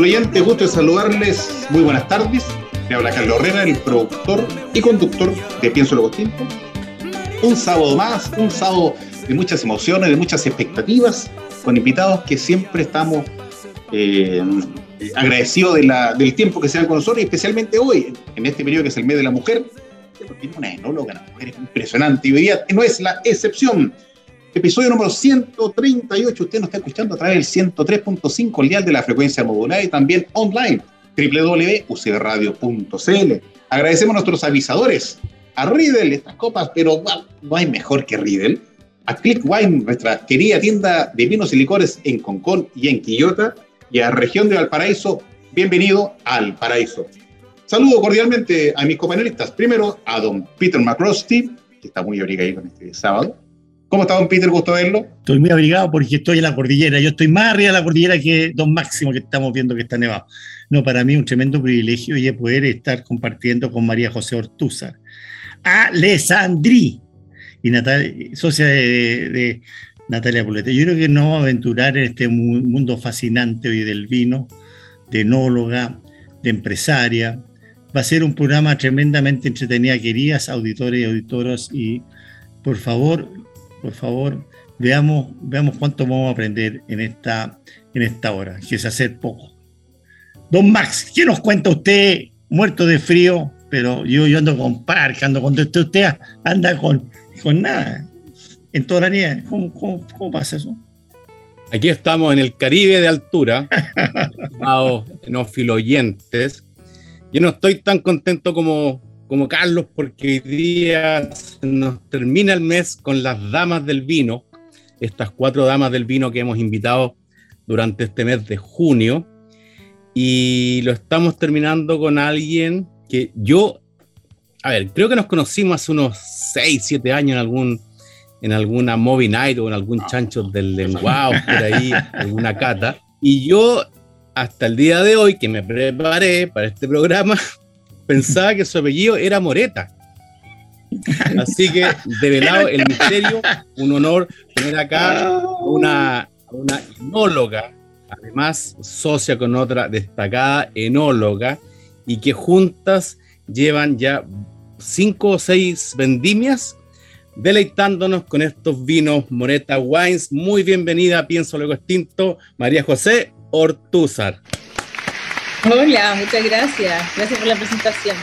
Influyente, gusto de saludarles. Muy buenas tardes. Me habla Carlos Herrera, el productor y conductor de Pienso Lo Tinto. Un sábado más, un sábado de muchas emociones, de muchas expectativas, con invitados que siempre estamos eh, agradecidos de la, del tiempo que se dan con nosotros, y especialmente hoy, en este periodo que es el mes de la mujer. Tiene una enóloga, una mujer impresionante, y hoy día no es la excepción. Episodio número 138. Usted nos está escuchando a través del 103.5 dial de la frecuencia modulada y también online www.ucbradio.cl. Agradecemos a nuestros avisadores, a Riddle, estas copas, pero no hay mejor que Riddle. A Click Wine, nuestra querida tienda de vinos y licores en Concón y en Quillota. Y a Región de Valparaíso, bienvenido al Paraíso. Saludo cordialmente a mis compañeristas. Primero a don Peter McCrosty, que está muy abrigado con este sábado ¿Cómo está, don Peter? Gusto verlo. Estoy muy abrigado porque estoy en la cordillera. Yo estoy más arriba de la cordillera que Don Máximo, que estamos viendo que está nevado. No, para mí es un tremendo privilegio y poder estar compartiendo con María José Ortúzar. Alessandri y Natalia, socia de, Natalia Pulete. Yo creo que nos vamos a aventurar en este mundo fascinante hoy del vino, de enóloga, de empresaria. Va a ser un programa tremendamente entretenido, queridas auditores y auditoras, y por favor, por favor, veamos, veamos cuánto vamos a aprender en esta, en esta hora, que es hacer poco. Don Max, ¿qué nos cuenta usted? Muerto de frío, pero yo, yo ando con parque, ando con usted, usted anda con, con nada, en toda la nieve. ¿Cómo, cómo, pasa eso? Aquí estamos en el Caribe de altura, estimados filoyentes. Yo no estoy tan contento como, como Carlos, porque hoy día nos termina el mes con las damas del vino, estas cuatro damas del vino que hemos invitado durante este mes de junio. Y lo estamos terminando con alguien que yo, a ver, creo que nos conocimos hace unos 6, 7 años en algún en alguna movie night o en algún chancho del lenguado por ahí, alguna cata. Y yo, hasta el día de hoy, que me preparé para este programa, pensaba que su apellido era Moreta. Así que, develado el misterio, un honor tener acá una, una enóloga, además socia con otra destacada enóloga, y que juntas llevan ya cinco o seis vendimias deleitándonos con estos vinos Moreta Wines. Muy bienvenida, pienso luego extinto, María José Ortúzar. Hola, muchas gracias. Gracias por la presentación.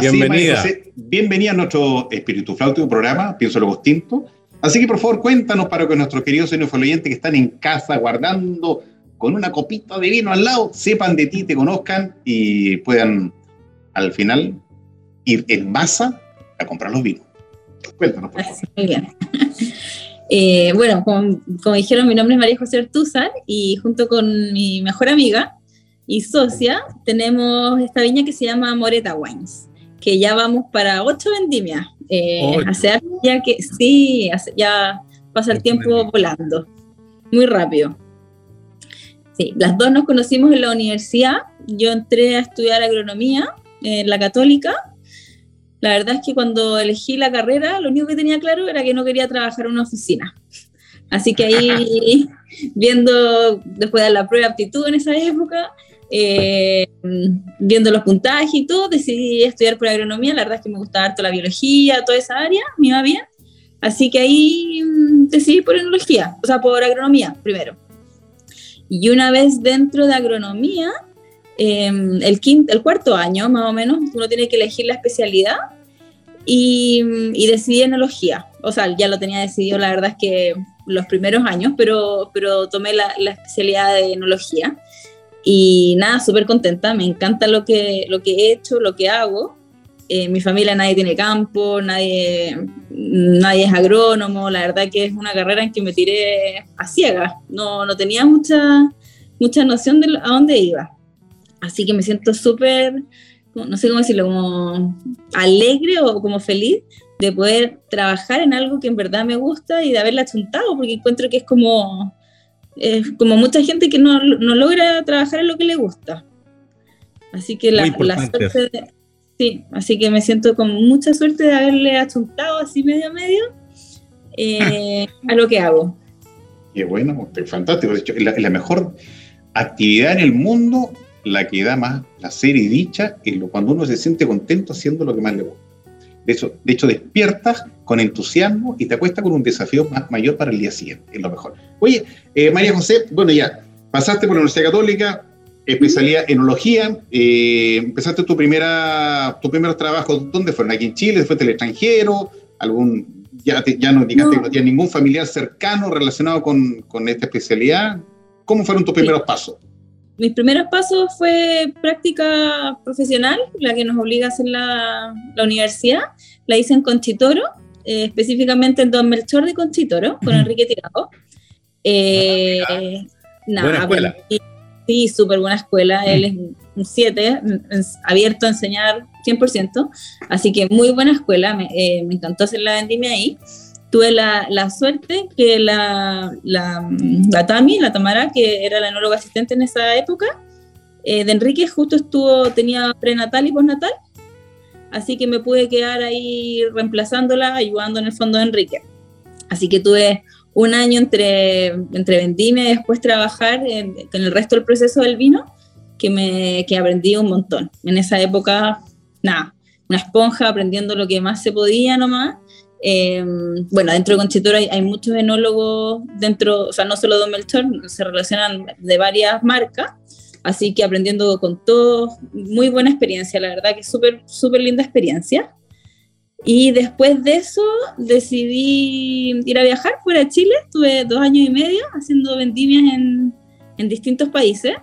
Bienvenida. bienvenida a nuestro Espíritu Flautico programa, Pienso lo Tinto. Así que por favor cuéntanos para que nuestros queridos señores oyentes que están en casa guardando con una copita de vino al lado, sepan de ti, te conozcan y puedan al final ir en masa a comprar los vinos. Cuéntanos, por favor. Muy bien. Eh, bueno, como, dijeron, mi nombre es María José Ortúzar y junto con mi mejor amiga y socia tenemos esta viña que se llama Moreta Wines, que ya vamos para ocho vendimias. Eh, hace ya que sí, ya pasa el tiempo volando, muy rápido. Sí, las dos nos conocimos en la universidad. Yo entré a estudiar agronomía en la Católica la verdad es que cuando elegí la carrera, lo único que tenía claro era que no quería trabajar en una oficina. Así que ahí, viendo, después de la prueba de aptitud en esa época, eh, viendo los puntajes y todo, decidí estudiar por agronomía. La verdad es que me gustaba harto la biología, toda esa área, me iba bien. Así que ahí mm, decidí por enología, o sea, por agronomía primero. Y una vez dentro de agronomía, em, el, quinto, el cuarto año más o menos, uno tiene que elegir la especialidad y, y decidí enología. O sea, ya lo tenía decidido, la verdad es que los primeros años, pero, pero tomé la, la especialidad de enología. Y nada, súper contenta, me encanta lo que, lo que he hecho, lo que hago. Eh, mi familia nadie tiene campo, nadie, nadie es agrónomo, la verdad que es una carrera en que me tiré a ciegas, no, no tenía mucha, mucha noción de a dónde iba. Así que me siento súper, no sé cómo decirlo, como alegre o como feliz de poder trabajar en algo que en verdad me gusta y de haberla chuntado, porque encuentro que es como, como mucha gente que no, no, logra trabajar en lo que le gusta. Así que la, la suerte de, Sí, así que me siento con mucha suerte de haberle achuntado así medio a medio eh, a lo que hago. Qué bueno, fantástico. De hecho, es la, mejor actividad en el mundo, la que da más placer y dicha, es lo, cuando uno se siente contento haciendo lo que más le gusta. De hecho, de hecho, despiertas con entusiasmo y te acuestas con un desafío más, mayor para el día siguiente. Es lo mejor. Oye, eh, María José, bueno, ya, pasaste por la Universidad Católica, especialidad enología. Eh, empezaste tu primera, tu primeros trabajos, ¿dónde fueron? ¿Aquí en Chile? ¿Después del extranjero? ¿Algún, ya, ya nos indicaste que no tienes ningún familiar cercano relacionado con, con, esta especialidad? ¿Cómo fueron tus primeros pasos? Mis primeros pasos fue práctica profesional, la que nos obliga a hacer la, la universidad. La hice en Conchitoro, eh, específicamente en Don Melchor de Conchitoro, con Enrique Tirado. Eh, ah, nada, Buena escuela. Sí, súper buena escuela. Él es un 7, abierto a enseñar 100%. Así que muy buena escuela. Me, eh, me encantó hacer la vendimia ahí. Tuve la, la suerte que la, la, la, Tami, la Tamara, que era la enóloga asistente en esa época, eh, de Enrique justo estuvo, tenía prenatal y postnatal. Así que me pude quedar ahí reemplazándola, ayudando en el fondo de Enrique. Así que tuve un año entre, entre vendimia y después trabajar en, el resto del proceso del vino, que, me, que aprendí un montón. En esa época, nada, una esponja aprendiendo lo que más se podía nomás. Eh, bueno, dentro de Conchitora hay, hay, muchos enólogos dentro, o sea, no solo Don Melchor, se relacionan de varias marcas, así que aprendiendo con todos, muy buena experiencia, la verdad que súper, súper linda experiencia. Y después de eso decidí ir a viajar fuera de Chile. Estuve dos años y medio haciendo vendimias en, en distintos países.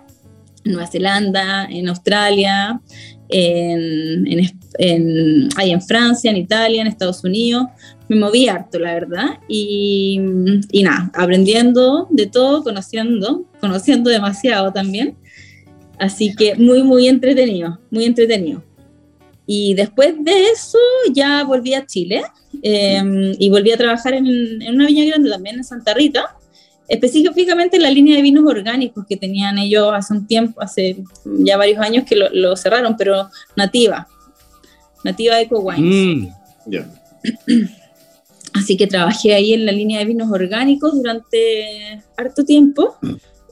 En Nueva Zelanda, en Australia, en, en, en, en, Francia, en Italia, en Estados Unidos. Me moví harto, la verdad. Y, y nada, aprendiendo de todo, conociendo, conociendo demasiado también. Así que muy, muy entretenido, muy entretenido. Y después de eso ya volví a Chile eh, y volví a trabajar en, en, una viña grande también en Santa Rita, específicamente en la línea de vinos orgánicos que tenían ellos hace un tiempo, hace ya varios años que lo, lo cerraron, pero nativa, nativa Eco Wines. Mm, yeah. Así que trabajé ahí en la línea de vinos orgánicos durante harto tiempo,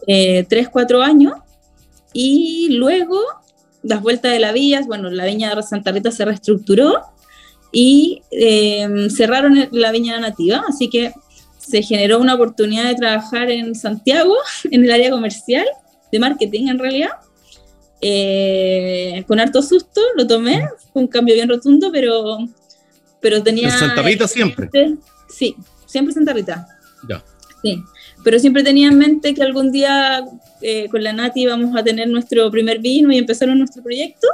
eh, tres, cuatro años, y luego las vueltas de la vía, bueno, la viña de Santa Rita se reestructuró y eh, cerraron la viña nativa, así que se generó una oportunidad de trabajar en Santiago, en el área comercial, de marketing en realidad. Eh, con harto susto lo tomé, fue un cambio bien rotundo, pero, pero tenía... ¿En Santa Rita siempre? Sí, siempre Santa Rita. Ya. Sí, pero siempre tenía en mente que algún día eh, con la Nati vamos a tener nuestro primer vino y empezar nuestro proyecto.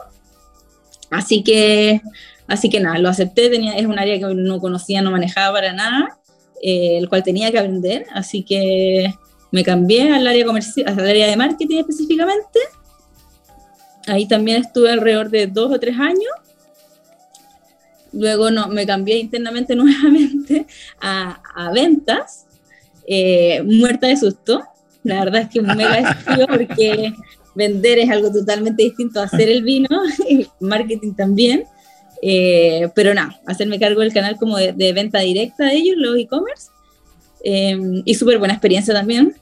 Así que, así que nada, lo acepté, tenía, es un área que no conocía, no manejaba para nada, eh, el cual tenía que aprender, así que me cambié al área comercial, al área de marketing específicamente. Ahí también estuve alrededor de dos o tres años. Luego no, me cambié internamente nuevamente a, a ventas, eh, muerta de susto. La verdad es que un mega desafío porque vender es algo totalmente distinto a hacer el vino, y marketing también. Eh, pero nada, hacerme cargo del canal como de, de venta directa de ellos, los e-commerce. Eh, y súper buena experiencia también.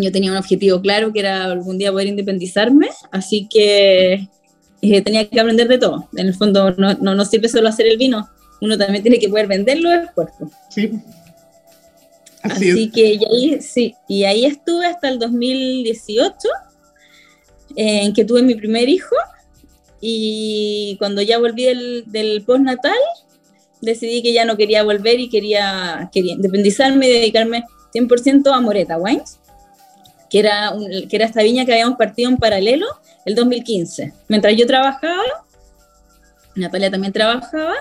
Yo tenía un objetivo claro que era algún día poder independizarme, así que eh, tenía que aprender de todo. En el fondo, no, no, no sirve solo hacer el vino, uno también tiene que poder vender los esfuerzos. Sí. Así, que y ahí, sí, y ahí estuve hasta el 2018, en que tuve mi primer hijo, y cuando ya volví del, del postnatal, decidí que ya no quería volver y quería, quería independizarme y dedicarme 100% a Moreta Wines, que era, que era esta viña que habíamos partido en paralelo el 2015. Mientras yo trabajaba, Natalia también trabajaba,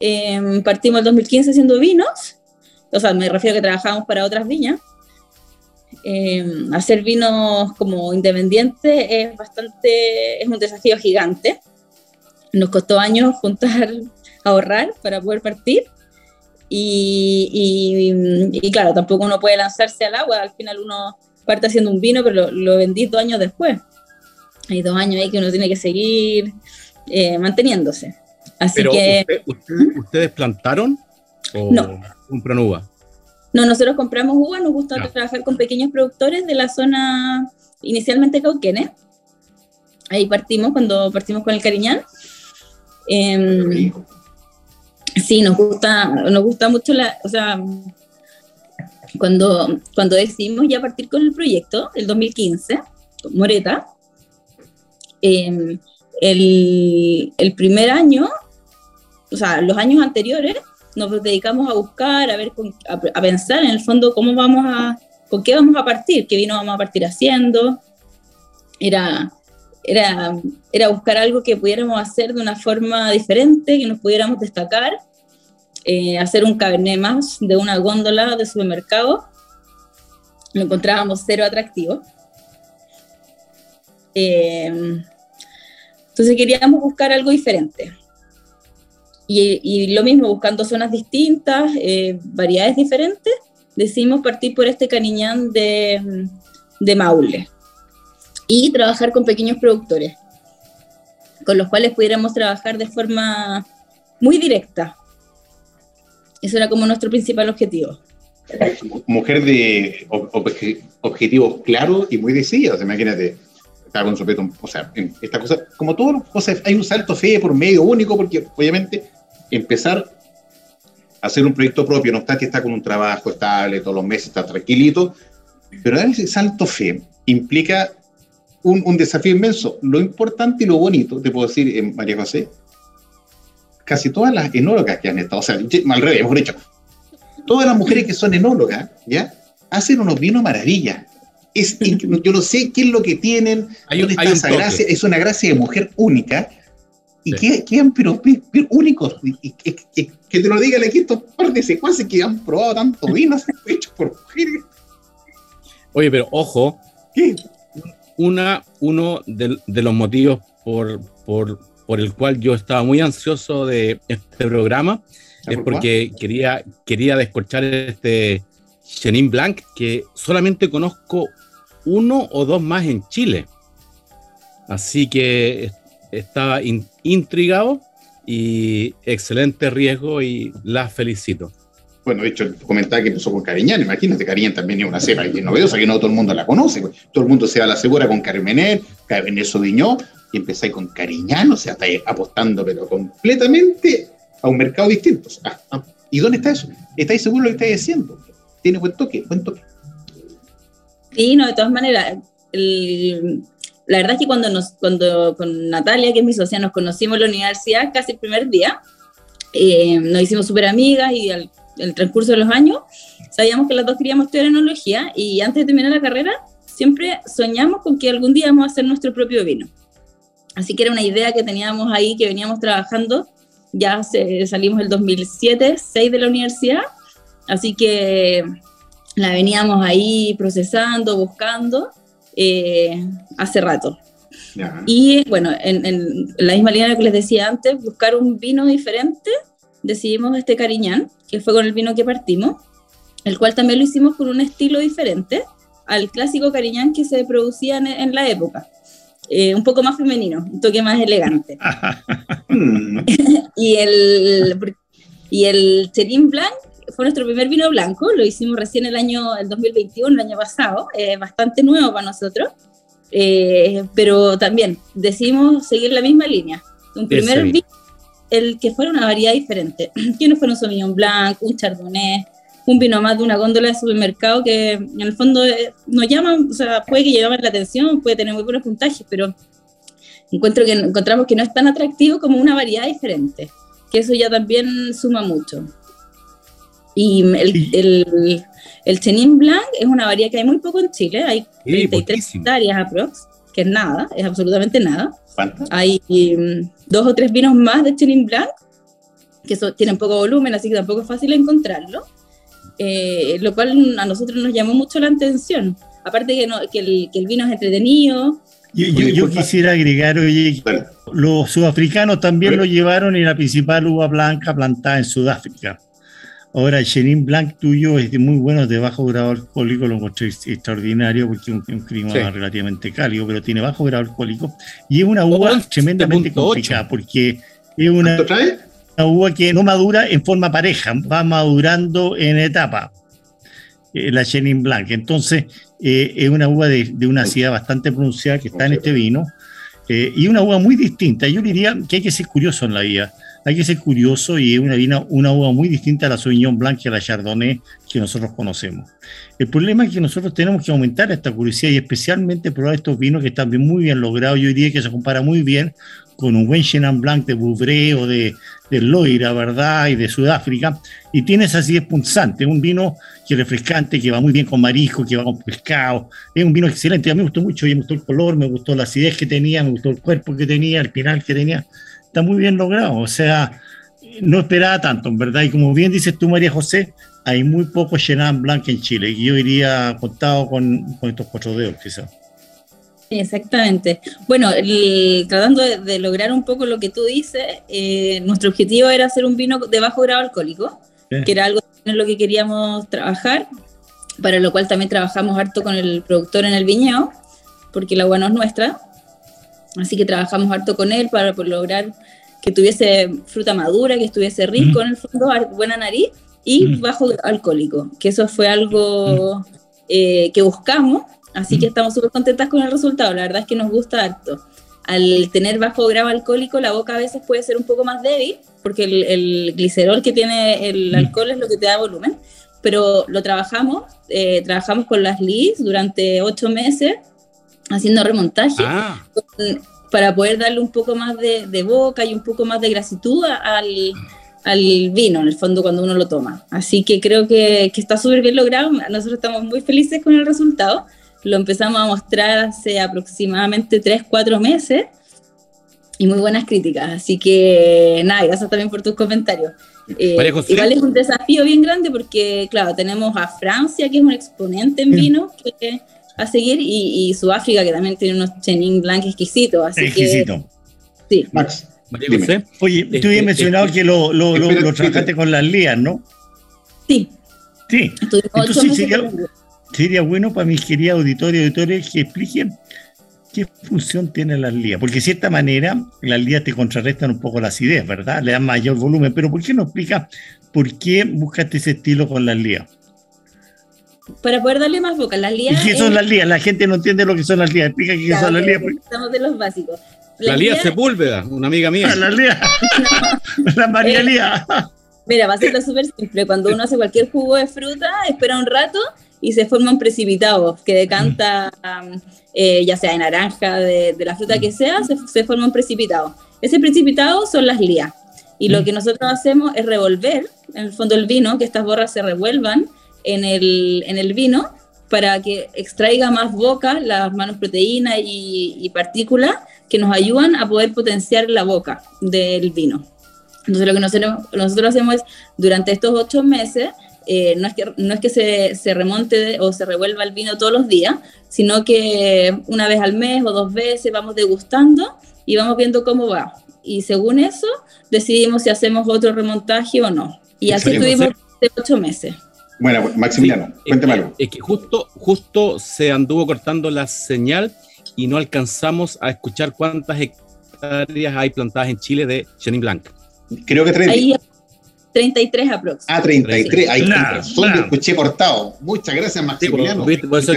em, partimos el 2015 haciendo vinos, o sea, me refiero a que trabajábamos para otras viñas. Em, hacer vinos como independientes es bastante, es un desafío gigante. Nos costó años juntar, ahorrar para poder partir. Y, y, claro, tampoco uno puede lanzarse al agua, al final uno parte haciendo un vino, pero lo, vendí dos años después. Hay dos años ahí que uno tiene que seguir eh, manteniéndose. Así que... ¿Ustedes plantaron o no. compran uva? No, nosotros compramos uva, nos gusta trabajar con pequeños productores de la zona inicialmente Cauquenes. Ahí partimos cuando partimos con el Cariñán. Eh, sí, nos gusta, nos gusta mucho la, o sea, cuando, cuando decidimos ya partir con el proyecto, el 2015, Moreta, em, el, el, primer año, o sea, los años anteriores, nos dedicamos a buscar, a ver, a, pensar en el fondo cómo vamos a, con qué vamos a partir, qué vino vamos a partir haciendo. Era, era, era buscar algo que pudiéramos hacer de una forma diferente, que nos pudiéramos destacar eh, hacer un cabernet más de una góndola de supermercado. Lo encontrábamos cero atractivo. Eh, entonces queríamos buscar algo diferente. Y, lo mismo, buscando zonas distintas, eh, variedades diferentes, decidimos partir por este caniñán de, de Maule y trabajar con pequeños productores, con los cuales pudiéramos trabajar de forma muy directa, eso era como nuestro principal objetivo. Mujer de objetivos claros y muy decididos, imagínate. Estaba con su o sea, esta cosa, como las cosas, hay un salto fe por medio único, porque obviamente empezar a hacer un proyecto propio, no está que está con un trabajo estable todos los meses, está tranquilito, pero dar ese salto fe implica un, un, desafío inmenso. Lo importante y lo bonito, te puedo decir, eh, María José, casi todas las enólogas que han estado, o sea, al revés, mejor dicho, todas las mujeres que son enólogas, ¿ya? Hacen unos vinos maravillas. Es, yo no sé qué es lo que tienen, hay, esa gracia, es una gracia de mujer única, y que quedan pero, únicos, y, que, te lo digan aquí estos par de secuaces que han probado tanto vino hecho por mujeres. Oye, pero ojo, ¿Qué? Una, uno de, de los motivos por, por, por el cual yo estaba muy ansioso de este programa, es porque quería, quería descorchar este Chenin Blanc, que solamente conozco uno o dos más en Chile. Así que estaba intrigado y excelente riesgo y la felicito. Bueno, de hecho, comentaba que empezó con Cariñán, imagínate, Cariñán también es una cepa novedosa que no todo el mundo la conoce. Pues. Todo el mundo se va a la segura con Carmener, Cabernet Sauvignon, y empezáis con Cariñán, o sea, estáis apostando, pero completamente a un mercado distinto. ¿Y dónde está eso? ¿Estáis seguros de lo que estáis haciendo? Tiene buen toque, buen toque. Sí, no, de todas maneras, la verdad es que cuando, nos, cuando con Natalia, que es mi socia, nos conocimos en la universidad casi el primer día, eh, nos hicimos súper amigas y al el transcurso de los años sabíamos que las dos queríamos estudiar enología y antes de terminar la carrera siempre soñamos con que algún día vamos a hacer nuestro propio vino. Así que era una idea que teníamos ahí, que veníamos trabajando. Ya salimos el 2007, 6 de la universidad, así que la veníamos ahí procesando, buscando eh, hace rato. Y bueno, en, en, la misma línea que les decía antes, buscar un vino diferente, decidimos este Cariñán, que fue con el vino que partimos, el cual también lo hicimos con un estilo diferente al clásico Cariñán que se producía en la época. Eh, un poco más femenino, un toque más elegante. y el, y el Cherin Blanc fue nuestro primer vino blanco, lo hicimos recién el año el 2021, el año pasado, eh, bastante nuevo para nosotros, eh, pero también decidimos seguir la misma línea. Un primer vino el que fuera una variedad diferente, que no fuera un Sauvignon Blanc, un Chardonnay, un vino más de una góndola de supermercado que en el fondo eh, nos llaman, o sea, puede que llame la atención, puede tener muy buenos puntajes, pero encuentro que encontramos que no es tan atractivo como una variedad diferente, que eso ya también suma mucho. Y el, el, el Chenin Blanc es una variedad que hay muy poco en Chile, hay 33 hectáreas aprox, que es nada, es absolutamente nada. Hay mm, dos o tres vinos más de Chenin Blanc, que tienen poco volumen, así que tampoco es fácil encontrarlo. Eh, lo cual a nosotros nos llamó mucho la atención. Aparte que, que, el, que el, vino es entretenido. Yo, quisiera agregar, oye, los sudafricanos también lo llevaron en la principal uva blanca plantada en Sudáfrica. Ahora, el Chenin Blanc tuyo es de muy bueno, de bajo grado alcohólico, lo encontré extraordinario porque es un, clima relativamente cálido, pero tiene bajo grado alcohólico y es una uva tremendamente complicada porque es una, una uva que no madura en forma pareja, va madurando en etapa, eh, la Chenin Blanc. Entonces, eh, es una uva de, una acidez bastante pronunciada que está en este vino eh, y una uva muy distinta. Yo diría que hay que ser curioso en la vida hay que ser curioso y es una, vina, una uva muy distinta a la Sauvignon Blanc y a la Chardonnay que nosotros conocemos. El problema es que nosotros tenemos que aumentar esta curiosidad y especialmente probar estos vinos que están muy bien logrados. Yo diría que se compara muy bien con un buen Chenin Blanc de Bouvray o de, de Loira, ¿verdad? Y de Sudáfrica. Y tiene esa acidez punzante, un vino que es refrescante, que va muy bien con marisco, que va con pescado. Es un vino excelente. A mí me gustó mucho, me gustó el color, me gustó la acidez que tenía, me gustó el cuerpo que tenía, el pinal que tenía está muy bien logrado. O sea, no esperaba tanto, en verdad. Y como bien dices tú, María José, hay muy poco Chenin Blanc en Chile. Y yo iría contado con, estos cuatro dedos, quizás. Exactamente. Bueno, tratando de, lograr un poco lo que tú dices, eh, nuestro objetivo era hacer un vino de bajo grado alcohólico, que era algo en lo que queríamos trabajar, para lo cual también trabajamos harto con el productor en el viñedo, porque la agua no es nuestra. Así que trabajamos harto con él para lograr que tuviese fruta madura, que estuviese rico en el fondo, buena nariz y bajo alcohólico, que eso fue algo eh, que buscamos, así que estamos súper contentas con el resultado, la verdad es que nos gusta harto. Al tener bajo grado alcohólico, la boca a veces puede ser un poco más débil, porque el, glicerol que tiene el alcohol es lo que te da volumen, pero lo trabajamos, eh, trabajamos con las LIS durante ocho meses haciendo remontaje ah. para poder darle un poco más de, boca y un poco más de grasitud al, al, vino, en el fondo, cuando uno lo toma. Así que creo que, que está súper bien logrado. Nosotros estamos muy felices con el resultado. Lo empezamos a mostrar hace aproximadamente 3, 4 meses y muy buenas críticas. Así que nada, gracias también por tus comentarios. Eh, igual es un desafío bien grande porque, claro, tenemos a Francia, que es un exponente en vino, que a seguir y, Sudáfrica, que también tiene unos Chenin Blanc exquisitos. Así Exquisito. sí. Max. Oye, tú habías este, mencionado este, que lo, lo, lo, trabajaste con las lías, ¿no? Sí. Sí. Entonces sería, sería, bueno para mis queridos auditores y auditores que expliquen qué función tienen las lías. Porque de cierta manera las lías te contrarrestan un poco las ideas, ¿verdad? Le dan mayor volumen. Pero ¿por qué no explica por qué buscaste ese estilo con las lías? para poder darle más boca. Las lías. ¿Y qué son las lías? La gente no entiende lo que son las lías. Explica qué son las lías. Pues. Estamos de los básicos. La, lía Sepúlveda, una amiga mía. la lía. la María eh, Lía. Mira, va a ser súper simple. Cuando uno hace cualquier jugo de fruta, espera un rato y se forma un precipitado que decanta, eh, ya sea de naranja, de, la fruta que sea, se, forma un precipitado. Ese precipitado son las lías. Y lo que nosotros hacemos es revolver, en el fondo, el vino, que estas borras se revuelvan en el, en el vino para que extraiga más boca las manos proteínas y, partículas que nos ayudan a poder potenciar la boca del vino. Entonces lo que nosotros, nosotros hacemos es, durante estos ocho meses, eh, no es que, no es que se, se remonte o se revuelva el vino todos los días, sino que una vez al mes o dos veces vamos degustando y vamos viendo cómo va. Y según eso, decidimos si hacemos otro remontaje o no. Y así estuvimos de ocho meses. Bueno, Maximiliano, cuéntemelo. Es que, justo, justo se anduvo cortando la señal y no alcanzamos a escuchar cuántas hectáreas hay plantadas en Chile de Chenin Blanc. Creo que 30. 33 aproximadamente. Ah, 33. Ahí son escuché cortado. Muchas gracias, Maximiliano. Sí, por, eso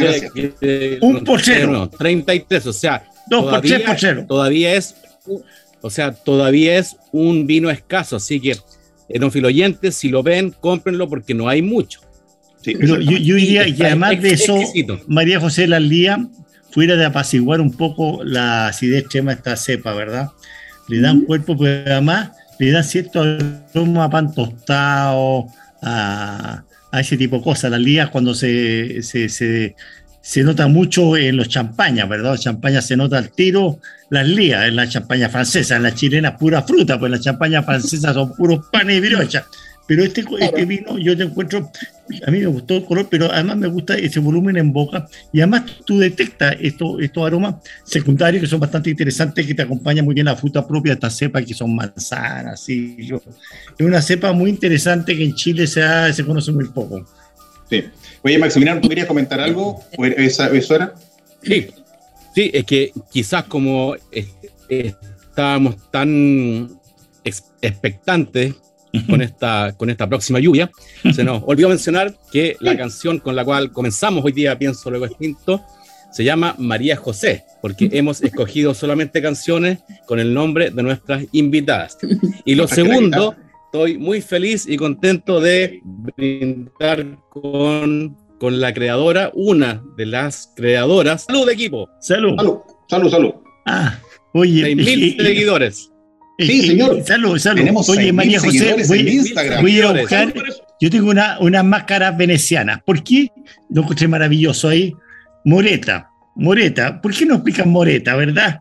un pochero. 33, o sea. Dos todavía, Todavía es o sea, todavía es un vino escaso, así que enofiloyentes, si lo ven, cómprenlo porque no hay mucho. Pero yo, diría que además de eso, María José Laldía, fuera de apaciguar un poco la acidez extrema de esta cepa, ¿verdad? Le dan cuerpo, pero además le dan cierto aroma a pan tostado, a, ese tipo de cosas. Las lías cuando se, se, se, nota mucho en los champañas, ¿verdad? La champaña se nota al tiro, las lías, en la champaña francesa, en la chilena pura fruta, pues en la champaña francesa son puros panes y brochas. Pero este, este, vino yo te encuentro, a mí me gustó el color, pero además me gusta ese volumen en boca y además tú detectas estos, estos aromas secundarios que son bastante interesantes, que te acompañan muy bien la fruta propia de esta cepa, que son manzanas, sí. Yo, es una cepa muy interesante que en Chile se, se conoce muy poco. Sí. Oye, Maximiliano, ¿tú querías comentar algo? ¿Eso, eso era? Sí, sí, es que quizás como estábamos tan expectantes con esta, con esta próxima lluvia. Se nos olvidó mencionar que la canción con la cual comenzamos hoy día, pienso luego extinto, se llama María José, porque hemos escogido solamente canciones con el nombre de nuestras invitadas. Y lo segundo, estoy muy feliz y contento de brindar con, con la creadora, una de las creadoras. ¡Salud, equipo! ¡Salud! ¡Salud, salud! salud. Ah, oye. mil seguidores. Sí, señor. Salud, salud. Tenemos Oye, María José, voy, a buscar. Yo tengo una, una máscara veneciana. ¿Por qué? Lo encontré maravilloso ahí. Moreta. Moreta. ¿Por qué no explican Moreta, verdad?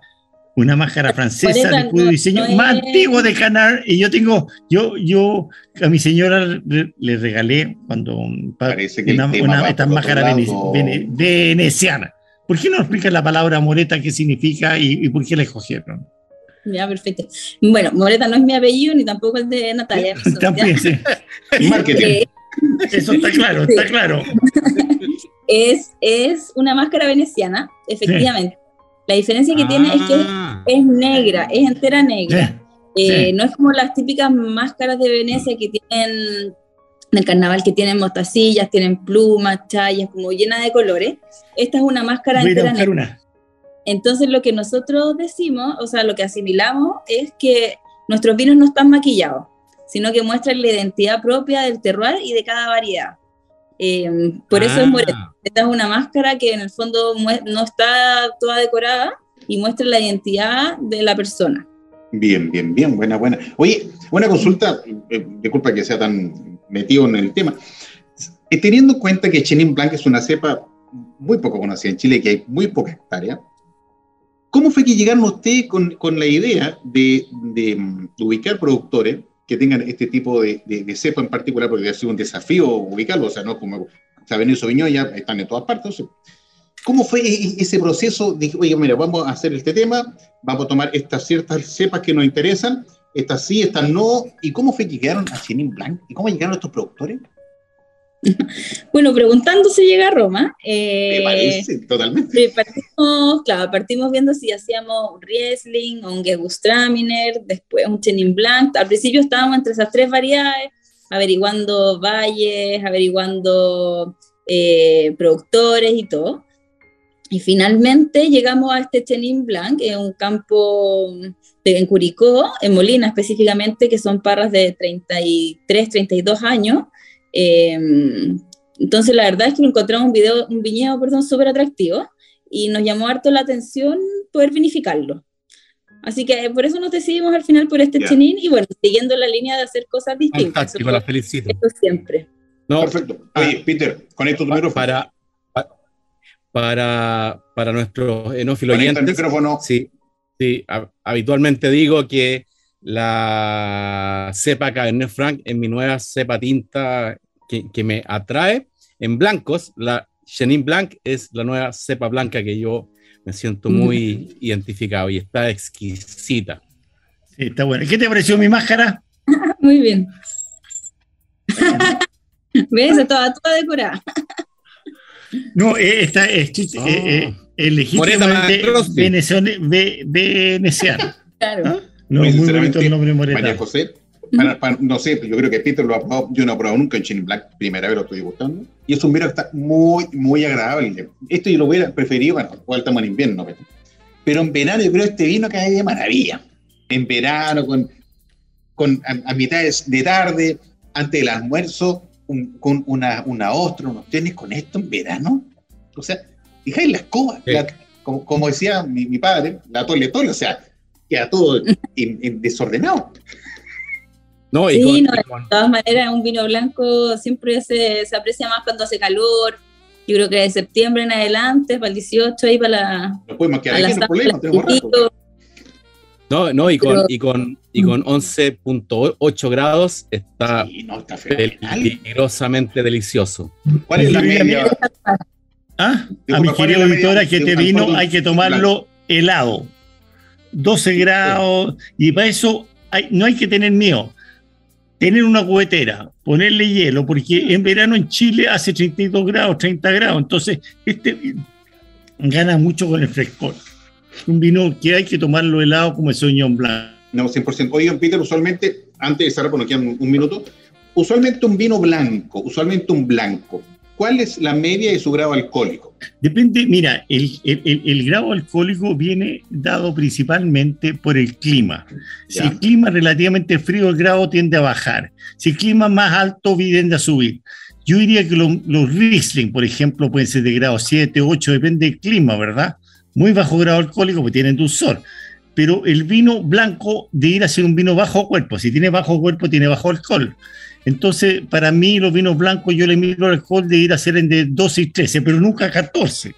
Una máscara francesa de puro diseño más antiguo de Canar. Y yo tengo, yo, yo a mi señora le, regalé cuando Parece que una, una esta máscara veneciana. ¿Por qué no explican la palabra moreta qué significa y, y por qué la escogieron? Ya, perfecto. Bueno, Moreta no es mi apellido ni tampoco el de Natalia. También, sí. Marketing. Eh, Eso está claro, está claro. Es, es una máscara veneciana, efectivamente. La diferencia que tiene es que ah. es negra, es entera negra. Eh, no es como las típicas máscaras de Venecia que tienen en el carnaval que tienen mostacillas, tienen plumas, chayas, como llenas de colores. Esta es una máscara entera negra. Una. Entonces lo que nosotros decimos, o sea, lo que asimilamos es que nuestros vinos no están maquillados, sino que muestran la identidad propia del terroir y de cada variedad. Eh, por eso es moreta. Ah. Esta es una máscara que en el fondo no está toda decorada y muestra la identidad de la persona. Bien, bien, bien, buena, buena. Oye, buena consulta, eh, disculpa que sea tan metido en el tema. Eh, teniendo en cuenta que Chenin Blanc es una cepa muy poco conocida en Chile, que hay muy poca hectárea, ¿Cómo fue que llegaron ustedes con, con la idea de, de, ubicar productores que tengan este tipo de, de, cepa en particular? Porque ha sido un desafío ubicarlo, o sea, no como Sabenio Sauvignon ya están en todas partes. ¿Cómo fue e, e, ese proceso? Dije, oye, mira, vamos a hacer este tema, vamos a tomar estas ciertas cepas que nos interesan, estas sí, estas no. ¿Y cómo fue que llegaron a Chenin Blanc? ¿Y cómo llegaron estos productores? Bueno, preguntando si llega a Roma. Eh, parece, totalmente. Partimos, claro, partimos viendo si hacíamos un Riesling o un Gewürztraminer, después un Chenin Blanc. Al principio estábamos entre esas tres variedades, averiguando valles, averiguando eh, productores y todo. Y finalmente llegamos a este Chenin Blanc, en un campo en Curicó, en Molina específicamente, que son parras de 33, 32 años, Em, entonces, la verdad es que encontramos un, video, un viñedo perdón, súper atractivo y nos llamó harto la atención poder vinificarlo. Así que por eso nos decidimos al final por este chenin y bueno, siguiendo la línea de hacer cosas distintas. Fantástico, la felicito. siempre. No, Perfecto. Oye, Peter, con esto tu Para, para, para nuestros enófilos oyentes. Sí, sí, habitualmente digo que la cepa Cabernet Franc es mi nueva cepa tinta que, me atrae. En blancos, la Chenin Blanc es la nueva cepa blanca que yo me siento muy identificado y está exquisita. Sí, está bueno. ¿Qué te pareció mi máscara? muy bien. ¿Ves? Toda, toda decorada. No, eh, está es, oh. eh, eh, legítimamente veneciano. Claro. ¿Ah? No, muy bonito el nombre Moreta. María José, no sé, yo creo que Peter lo ha probado, yo no he probado nunca en Chenin Black, primera vez lo estoy gustando, y es un vino que está muy, muy agradable. Esto yo lo hubiera preferido, bueno, igual estamos en invierno, pero, en verano yo creo este vino que hay de maravilla. en verano, con, con a, mitad de tarde, antes del almuerzo, con una, una ostra, unos tenis con esto en verano. O sea, fijáis la escoba, como, como, decía mi, mi, padre, la tole tole, o sea, queda todo en, desordenado. No, y sí, no, de todas maneras, un vino blanco siempre se, se, aprecia más cuando hace calor. Yo creo que de septiembre en adelante, para el 18, ahí para la. No podemos quedar aquí, no problema, tenemos rato. No, no, y con, y con, y con 11.8 grados está, peligrosamente delicioso. ¿Cuál es la media? ¿Ah? A mi querido Victoria, que este vino hay que tomarlo helado. 12 grados, y para eso no hay que tener miedo. Tener una cubetera, ponerle hielo, porque en verano en Chile hace 32 grados, 30 grados, entonces este gana mucho con el frescor un vino que hay que tomarlo helado como el Sauvignon Blanc. No, 100%. Oigan, Peter, usualmente, antes de cerrar, porque quedan un minuto, usualmente un vino blanco, usualmente un blanco, ¿cuál es la media de su grado alcohólico? Depende, mira, el, el, el, grado alcohólico viene dado principalmente por el clima. Si el clima es relativamente frío, el grado tiende a bajar. Si el clima es más alto, tiende a subir. Yo diría que los Riesling, por ejemplo, pueden ser de grado 7, 8, depende del clima, ¿verdad? muy bajo grado alcohólico, porque tiene dulzor. Pero el vino blanco de ir a ser un vino bajo cuerpo, si tiene bajo cuerpo, tiene bajo alcohol. Entonces, para mí, los vinos blancos, yo le miro el alcohol de ir a ser en de 12 y 13, pero nunca 14.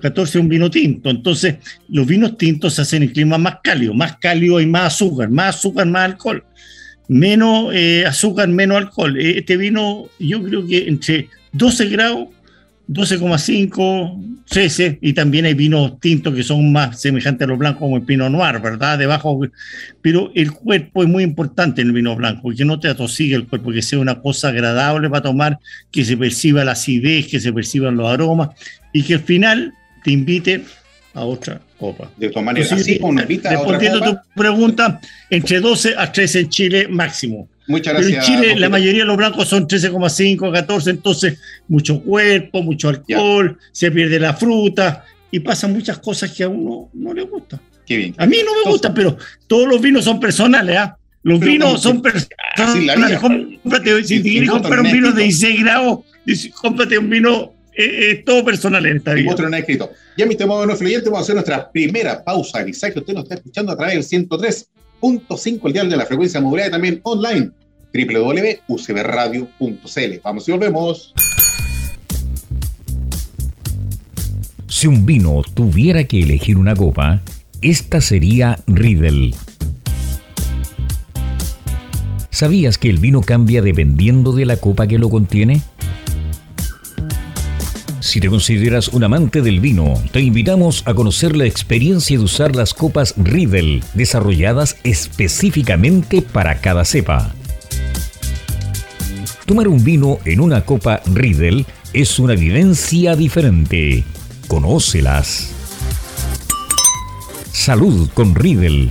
14 es un vino tinto. Entonces, los vinos tintos se hacen en clima más cálido. Más cálido y más azúcar. Más azúcar, más alcohol. Menos eh, azúcar, menos alcohol. Este vino, yo creo que entre 12 grados 12,5, 13, y también hay vinos tintos que son más semejantes a los blancos como el Pinot Noir, ¿verdad? Debajo, pero el cuerpo es muy importante en el vino blanco, que no te atosigue el cuerpo, que sea una cosa agradable para tomar, que se perciba la acidez, que se perciban los aromas, y que al final te invite a otra copa. De todas maneras, así, Respondiendo a tu pregunta, entre 12 a 13 en Chile máximo. Muchas gracias. Pero en Chile la mayoría de los blancos son 13,5, 14, entonces mucho cuerpo, mucho alcohol, se pierde la fruta y pasan muchas cosas que a uno no le gusta. Qué bien. A mí no me gusta, pero todos los vinos son personales, ¿ah? Los vinos son personales. Cómprate, si quieres comprar un vino de 16 grados, cómprate un vino eh, eh, todo personal en esta vida. Otro no escrito. Ya, mi estimado fluyente, vamos a hacer nuestra primera pausa. Quizás que usted nos está escuchando a través del 103 5 el dial de la frecuencia modulada y también online www.ucbradio.cl. Vamos y volvemos. Si un vino tuviera que elegir una copa, esta sería Riedel. ¿Sabías que el vino cambia dependiendo de la copa que lo contiene? Si te consideras un amante del vino, te invitamos a conocer la experiencia de usar las copas Riedel, desarrolladas específicamente para cada cepa. Tomar un vino en una copa Riedel es una vivencia diferente. Conócelas. Salud con Riedel.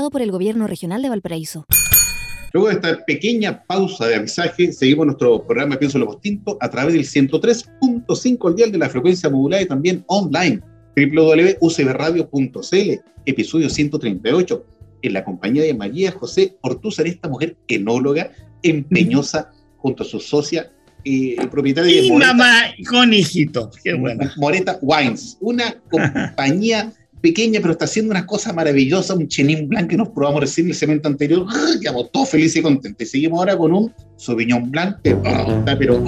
por el Gobierno Regional de Valparaíso. Luego de esta pequeña pausa de avisaje, seguimos nuestro programa Pienso lo Postinto a través del 103.5 al dial de la frecuencia modulada y también online www.ucbradio.cl, episodio 138, en la compañía de María José Ortúzar, esta mujer enóloga, empeñosa, junto a su socia, eh, propietaria de mamá con hijito, qué bueno. Moreta Wines, una compañía pequeña, pero está haciendo una cosa maravillosa, un chenin blanc que nos probamos recién en el cemento anterior, quedamos todos felices y contentos. Y seguimos ahora con un Sauvignon Blanc, pero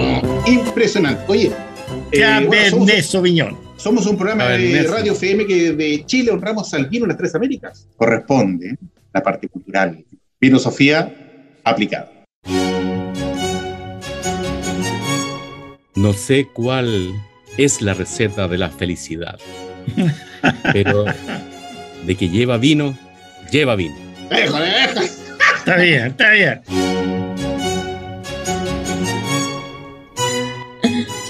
impresionante. Oye, eh, somos, Sauvignon. Somos un programa de Radio FM que de Chile honramos al vino en las tres Américas. Corresponde la parte cultural. Filosofía aplicada. No sé cuál es la receta de la felicidad pero de que lleva vino, lleva vino. Déjale, déjale. Está bien, está bien.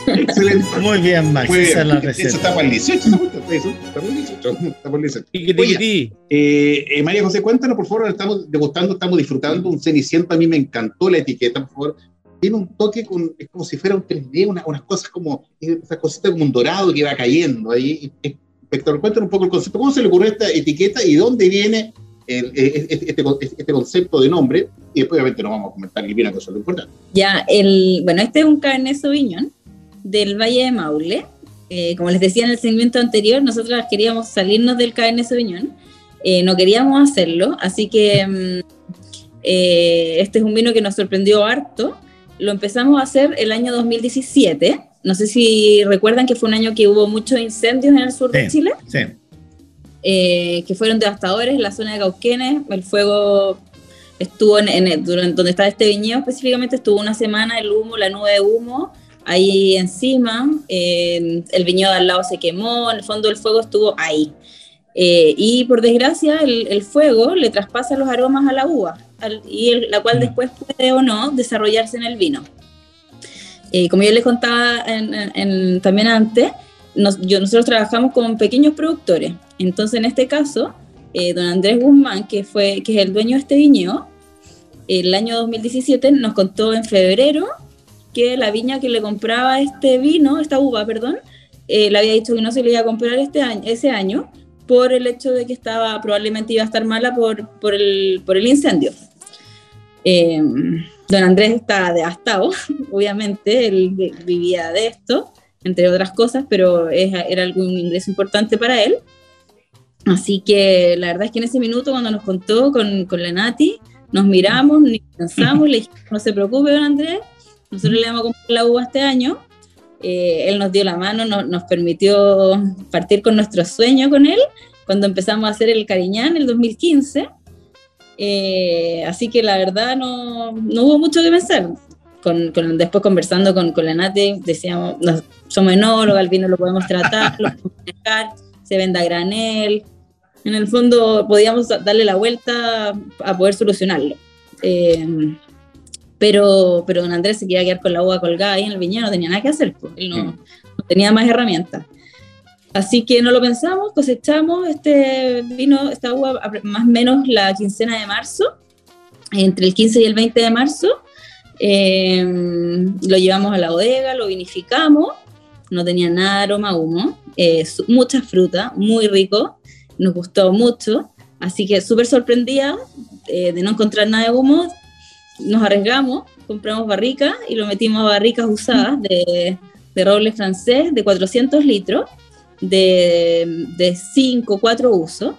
Excelente. Muy bien, Max. Muy Esa es la bien. Eso receta. está para el 18, esa cuenta, está eso, está para el 18. Está para el 18. Tiqui, tiqui, Oye, ti. Eh, eh, María José, cuéntanos, por favor, estamos degustando, estamos disfrutando un ceniciento, a mí me encantó la etiqueta, por favor. Tiene un toque con, es como si fuera un 3D, una- unas cosas como, esas cositas como un dorado que va cayendo ahí. Eh, Héctor, cuéntanos un poco el concepto, ¿cómo se le ocurrió esta etiqueta y dónde viene el- eh, este, este- este concepto de nombre? Y después obviamente nos vamos a comentar el vino, que lo importante. Ya, el, bueno, este es un Cabernet Sauvignon del Valle de Maule. Eh, como les decía en el segmento anterior, nosotros queríamos salirnos del Cabernet Sauvignon. Eh, no queríamos hacerlo, así que mm, eh, este es un vino que nos sorprendió harto. Lo empezamos a hacer el año 2017. No sé si recuerdan que fue un año que hubo muchos incendios en el sur de. Chile Sí. eh, que fueron devastadores en la zona de Cauquenes. El fuego estuvo en, durante, donde estaba este viñedo específicamente, estuvo una semana el humo, la nube de humo ahí encima. eh, el viñedo de al lado se quemó, en el fondo el fuego estuvo ahí. Eh, y por desgracia, el, el fuego le traspasa los aromas a la uva, al- y el- la cual Mm. después puede o no desarrollarse en el vino. Eh, como yo les contaba también antes, yo, nosotros trabajamos con pequeños productores. Entonces, en este caso, eh, don Andrés Guzmán, que, fue, que es el dueño de este viñedo, el año 2017 nos contó en febrero que la viña que le compraba este vino, esta uva, perdón, eh, le había dicho que no se le iba a comprar este año, ese año por el hecho de que estaba probablemente iba a estar mala por, por, el, por el incendio. Eh, don Andrés está devastado, obviamente, él vi- vivía de esto, entre otras cosas, pero era algún ingreso importante para él. Así que la verdad es que en ese minuto cuando nos contó con, con la Nati, nos miramos, ni pensamos, le dijimos, no se preocupe, don Andrés, nosotros le vamos a comprar la uva este año. Eh, él nos dio la mano, no- nos permitió partir con nuestro sueño con él cuando empezamos a hacer el Cariñán en el 2015. Eh, así que la verdad no, no hubo mucho que pensar. Con, con- después conversando con, con la Nati, decíamos, nos- somos enólogas, el vino lo podemos tratar, lo podemos dejar, se vende a granel. En el fondo podíamos darle la vuelta a poder solucionarlo. Eh, pero, pero don Andrés se quería quedar con la uva colgada ahí en el viñedo, no tenía nada que hacer, pues, él no, no tenía más herramientas. Así que no lo pensamos, cosechamos este vino, esta uva más o menos la quincena de marzo, entre el 15 y el 20 de marzo. Eh, lo llevamos a la bodega, lo vinificamos, no tenía nada de aroma humo, eh, mucha fruta, muy rico, nos gustó mucho, así que súper sorprendida eh, de no encontrar nada de humo, nos arriesgamos, compramos barricas y lo metimos a barricas usadas de, de roble francés de 400 litros de, de 5, 4 usos,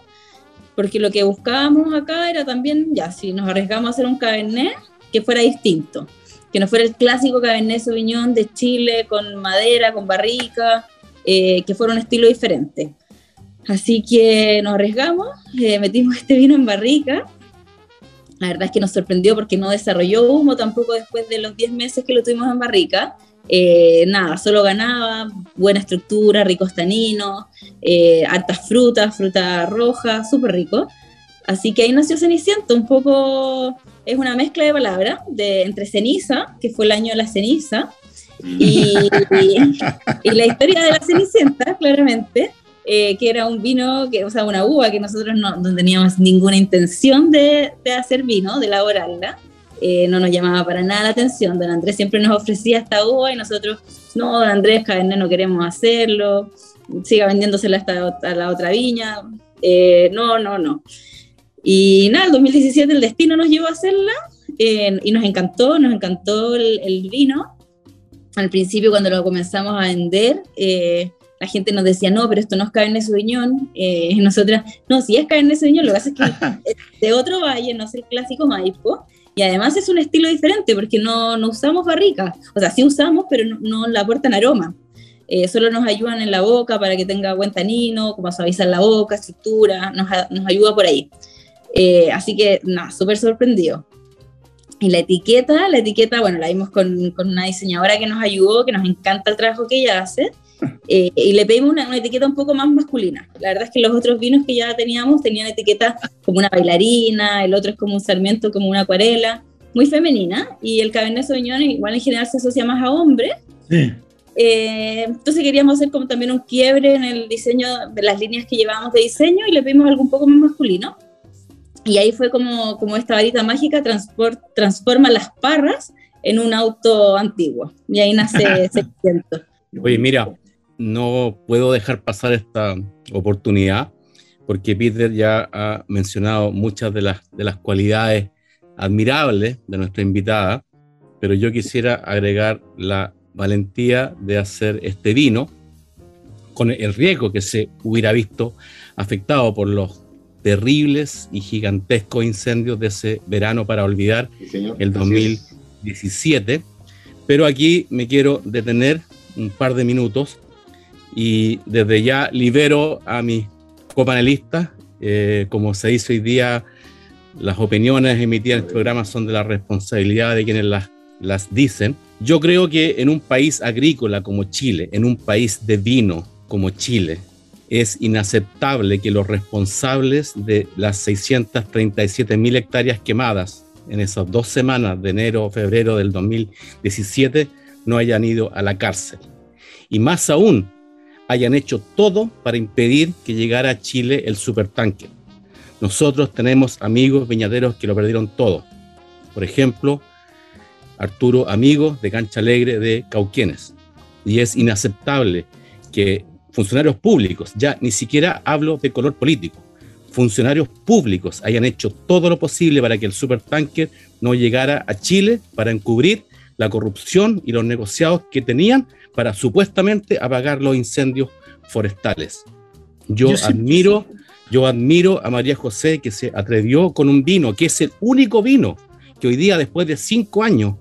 porque lo que buscábamos acá era también, ya, si nos arriesgamos a hacer un cabernet, que fuera distinto, que no fuera el clásico cabernet sauvignon de Chile con madera, con barrica, eh, que fuera un estilo diferente. Así que nos arriesgamos, eh, metimos este vino en barrica. La verdad es que nos sorprendió porque no desarrolló humo tampoco después de los 10 meses que lo tuvimos en barrica. Eh, nada, solo ganaba, buena estructura, ricos taninos, eh, hartas frutas, fruta roja, súper rico. Así que ahí nació Cenicienta, un poco es una mezcla de palabras de, entre ceniza, que fue el año de la ceniza, y, y la historia de la Cenicienta, claramente, eh, que era un vino, que, o sea, una uva que nosotros no, no teníamos ninguna intención de, de hacer vino, de elaborarla. Eh, no nos llamaba para nada la atención. Don Andrés siempre nos ofrecía esta uva y nosotros, no, don Andrés, Cabernet no queremos hacerlo, siga vendiéndosela hasta a la otra viña. Eh, no, no, no. Y nada, el 2017 el destino nos llevó a hacerla eh, y nos encantó, nos encantó el, el, vino. Al principio cuando lo comenzamos a vender, eh, la gente nos decía, no, pero esto no es Cabernet Sauvignon. Eh, nosotras, no, sí es Cabernet Sauvignon, lo que pasa es que es de otro valle, no es el clásico Maipo. Y además es un estilo diferente porque no, no usamos barricas. O sea, sí usamos, pero no, no le aportan aroma. Eh, solo nos ayudan en la boca para que tenga buen tanino, como suavizar la boca, estructura, nos, nos ayuda por ahí. Eh, así que, nada, súper sorprendido. Y la etiqueta, la etiqueta, bueno, la vimos con, con una diseñadora que nos ayudó, que nos encanta el trabajo que ella hace. Eh, y le pedimos una, una, etiqueta un poco más masculina. La verdad es que los otros vinos que ya teníamos tenían etiquetas como una bailarina, el otro es como un sarmiento, como una acuarela, muy femenina. Y el Cabernet Sauvignon igual en general se asocia más a hombres. Sí. Eh, entonces queríamos hacer como también un quiebre en el diseño de las líneas que llevábamos de diseño y le pedimos algo un poco más masculino. Y ahí fue como, como esta varita mágica transport, transforma las parras en un auto antiguo. Y ahí nace ese intento. Oye, mira, no puedo dejar pasar esta oportunidad porque Peter ya ha mencionado muchas de las, de las cualidades admirables de nuestra invitada, pero yo quisiera agregar la valentía de hacer este vino con el riesgo que se hubiera visto afectado por los terribles y gigantescos incendios de ese verano para olvidar Sí, el 2017. Pero aquí me quiero detener un par de minutos y desde ya libero a mis copanelistas. Eh, como se dice hoy día, las opiniones emitidas en el programa son de la responsabilidad de quienes las, las dicen. Yo creo que en un país agrícola como Chile, en un país de vino como Chile, es inaceptable que los responsables de las 637 mil hectáreas quemadas en esas dos semanas de enero febrero del 2017 no hayan ido a la cárcel. Y más aún, hayan hecho todo para impedir que llegara a Chile el supertanque. Nosotros tenemos amigos viñaderos que lo perdieron todo. Por ejemplo, Arturo Amigo de Cancha Alegre de Cauquienes. Y es inaceptable que funcionarios públicos, ya ni siquiera hablo de color político, funcionarios públicos hayan hecho todo lo posible para que el supertanker no llegara a Chile para encubrir la corrupción y los negociados que tenían para supuestamente apagar los incendios forestales. Yo, Yo sí- admiro, yo admiro a María José que se atrevió con un vino, que es el único vino que hoy día, después de cinco años,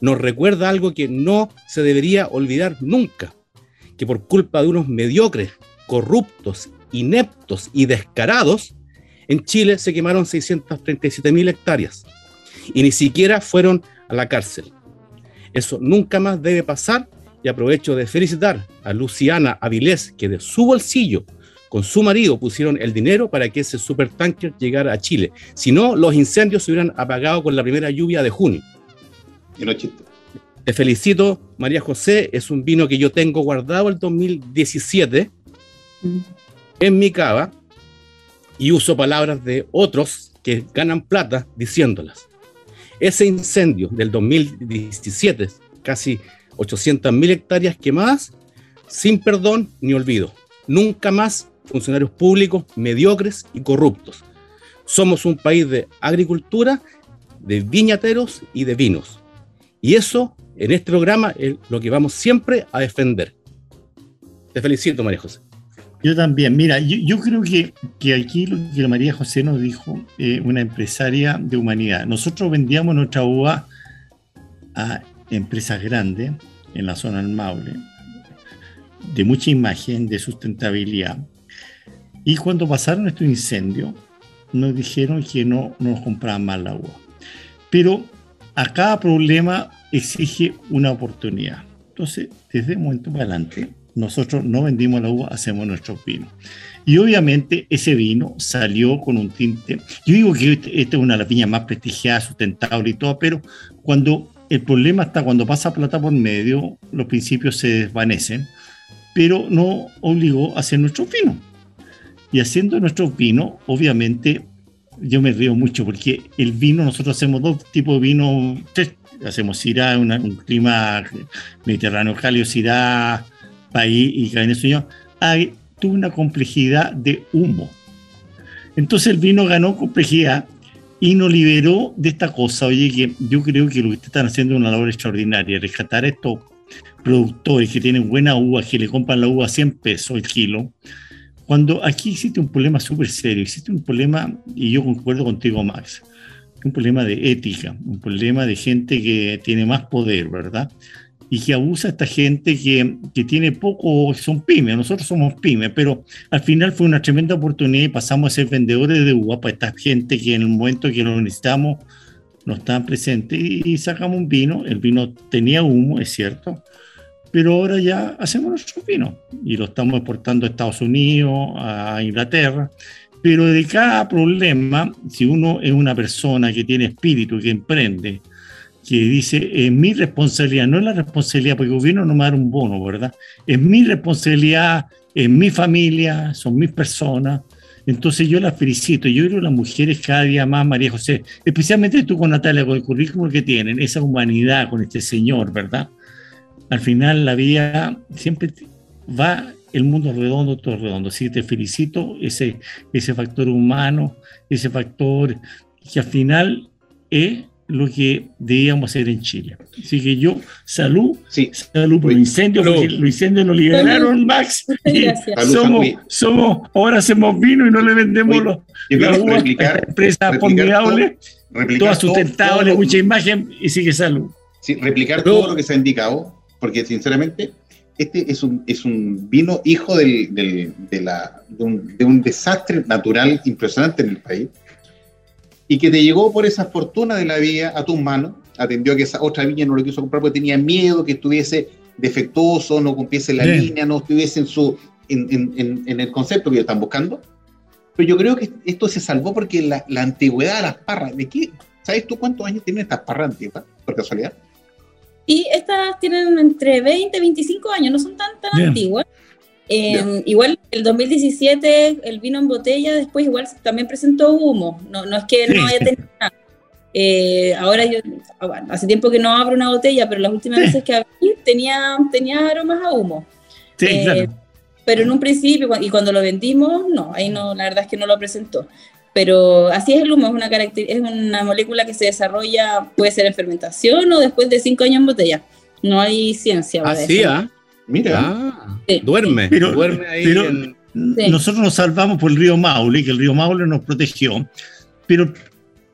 nos recuerda algo que no se debería olvidar nunca, que por culpa de unos mediocres, corruptos, ineptos y descarados, en Chile se quemaron 637 mil hectáreas y ni siquiera fueron a la cárcel. Eso nunca más debe pasar y aprovecho de felicitar a Luciana Avilés, que de su bolsillo, con su marido, pusieron el dinero para que ese supertanker llegara a Chile. Si no, los incendios se hubieran apagado con la primera lluvia de junio. Y no es chiste. Te felicito, María José. Es un vino que yo tengo guardado el 2017 en mi cava y uso palabras de otros que ganan plata diciéndolas. Ese incendio del 2017, casi 800 mil hectáreas quemadas, sin perdón ni olvido. Nunca más funcionarios públicos mediocres y corruptos. Somos un país de agricultura, de viñateros y de vinos. Y eso en este programa es lo que vamos siempre a defender. Te felicito, María José. Yo también. Mira, yo, creo que, que aquí lo que María José nos dijo, eh, una empresaria de humanidad. Nosotros vendíamos nuestra uva a empresas grandes en la zona del Maule, de mucha imagen, de sustentabilidad. Y cuando pasaron estos incendios, nos dijeron que no, no nos compraban más la uva. Pero a cada problema exige una oportunidad. Entonces, desde un momento para adelante, nosotros no vendimos la uva, hacemos nuestros vinos. Y obviamente ese vino salió con un tinte. Yo digo que este- esta es una de las viñas más prestigiadas, sustentable y todo, pero cuando el problema está cuando pasa plata por medio, los principios se desvanecen, pero no obligó a hacer nuestros vinos. Y haciendo nuestros vinos, obviamente, yo me río mucho porque el vino, nosotros hacemos dos tipos de vino, hacemos Syrah, un clima mediterráneo cálido, Syrah, país y Cabernet Sauvignon, hay tuvo una complejidad de humo. Entonces el vino ganó complejidad y nos liberó de esta cosa. Oye, que yo creo que lo que ustedes están haciendo es una labor extraordinaria, rescatar a estos productores que tienen buena uva, que le compran la uva a 100 pesos el kilo, cuando aquí existe un problema súper serio, existe un problema, y yo concuerdo contigo, Max, un problema de ética, un problema de gente que tiene más poder, ¿verdad? Y que abusa a esta gente que, que tiene poco, son pymes, nosotros somos pymes, pero al final fue una tremenda oportunidad y pasamos a ser vendedores de uva para esta gente que en el momento que lo necesitamos no estaban presentes y, sacamos un vino. El vino tenía humo, es cierto, pero ahora ya hacemos nuestro vino y lo estamos exportando a Estados Unidos, a Inglaterra. Pero de cada problema, si uno es una persona que tiene espíritu, que emprende, que dice, es mi responsabilidad, no es la responsabilidad, porque el gobierno no me va a dar un bono, ¿verdad? Es mi responsabilidad, es mi familia, son mis personas. Entonces yo las felicito, yo creo que las mujeres cada día más, María José, especialmente tú con Natalia, con el currículum que tienen, esa humanidad con este señor, ¿verdad? Al final la vida siempre va el mundo redondo, todo redondo. Así que te felicito, ese, ese factor humano, ese factor que al final es lo que debíamos hacer en Chile. Así que yo, salud, Sí. salud por los incendios, Salud. porque los incendios nos liberaron, Max. Y. Salud, somos, salud. somos, ahora hacemos vino y no le vendemos Oye, los, Yo la quiero uva a replicar, esta empresa replicar formidable, replicar toda todo- sustentable, todo- mucha imagen y sigue salud. Sí, replicar Pero- todo lo que se ha indicado, porque sinceramente este es un, es un vino hijo del, del- de, la, de, un, de un desastre natural impresionante en el país y que te llegó por esa fortuna de la vida a tus manos, atendió a que esa otra viña no lo quiso comprar porque tenía miedo que estuviese defectuoso, no cumpliese la Bien. línea, no estuviese en, su, en, en- en- en el concepto que ellos están buscando. Pero yo creo que esto se salvó porque la, la antigüedad de las parras, ¿de qué? ¿Sabes tú cuántos años tienen estas parras antiguas, por casualidad? Y estas tienen entre 20 y 25 años, no son tan, tan Bien. antiguas. Eh, igual el 2017, el vino en botella, después igual también presentó humo. No, no es que Sí, no haya tenido nada. Eh, ahora yo, ah, bueno, hace tiempo que no abro una botella, pero las últimas Sí. veces que abrí tenía, tenía aromas a humo. Sí, Eh, claro. Pero en un principio, y cuando lo vendimos, no, ahí no, la verdad es que no lo presentó. Pero así es el humo, es una, es una molécula que se desarrolla, puede ser en fermentación o después de cinco años en botella. No hay ciencia. Así. ¿ah? Mira, Ah, Sí. duerme, Pero- duerme ahí pero- en- Sí. Nosotros nos salvamos por el río Maule, que el río Maule nos protegió, pero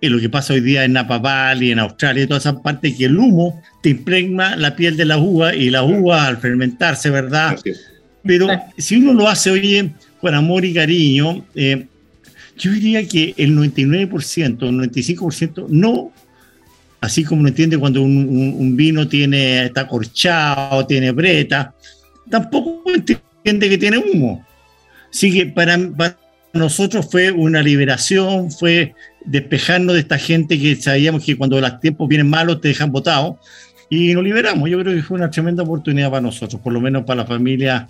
es lo que pasa hoy día en Napa Valley, en Australia, y todas esas partes, que el humo te impregna la piel de la uva y la uva al fermentarse, ¿verdad? Pero si uno lo hace, oye, con amor y cariño, eh, yo diría que el 99%, el 95% no, así como uno entiende cuando un, vino tiene, está corchado, tiene breta, tampoco entiende que tiene humo. Así que para, para nosotros fue una liberación, fue despejarnos de esta gente que sabíamos que cuando los tiempos vienen malos te dejan botado y nos liberamos. Yo creo que fue una tremenda oportunidad para nosotros, por lo menos para la familia,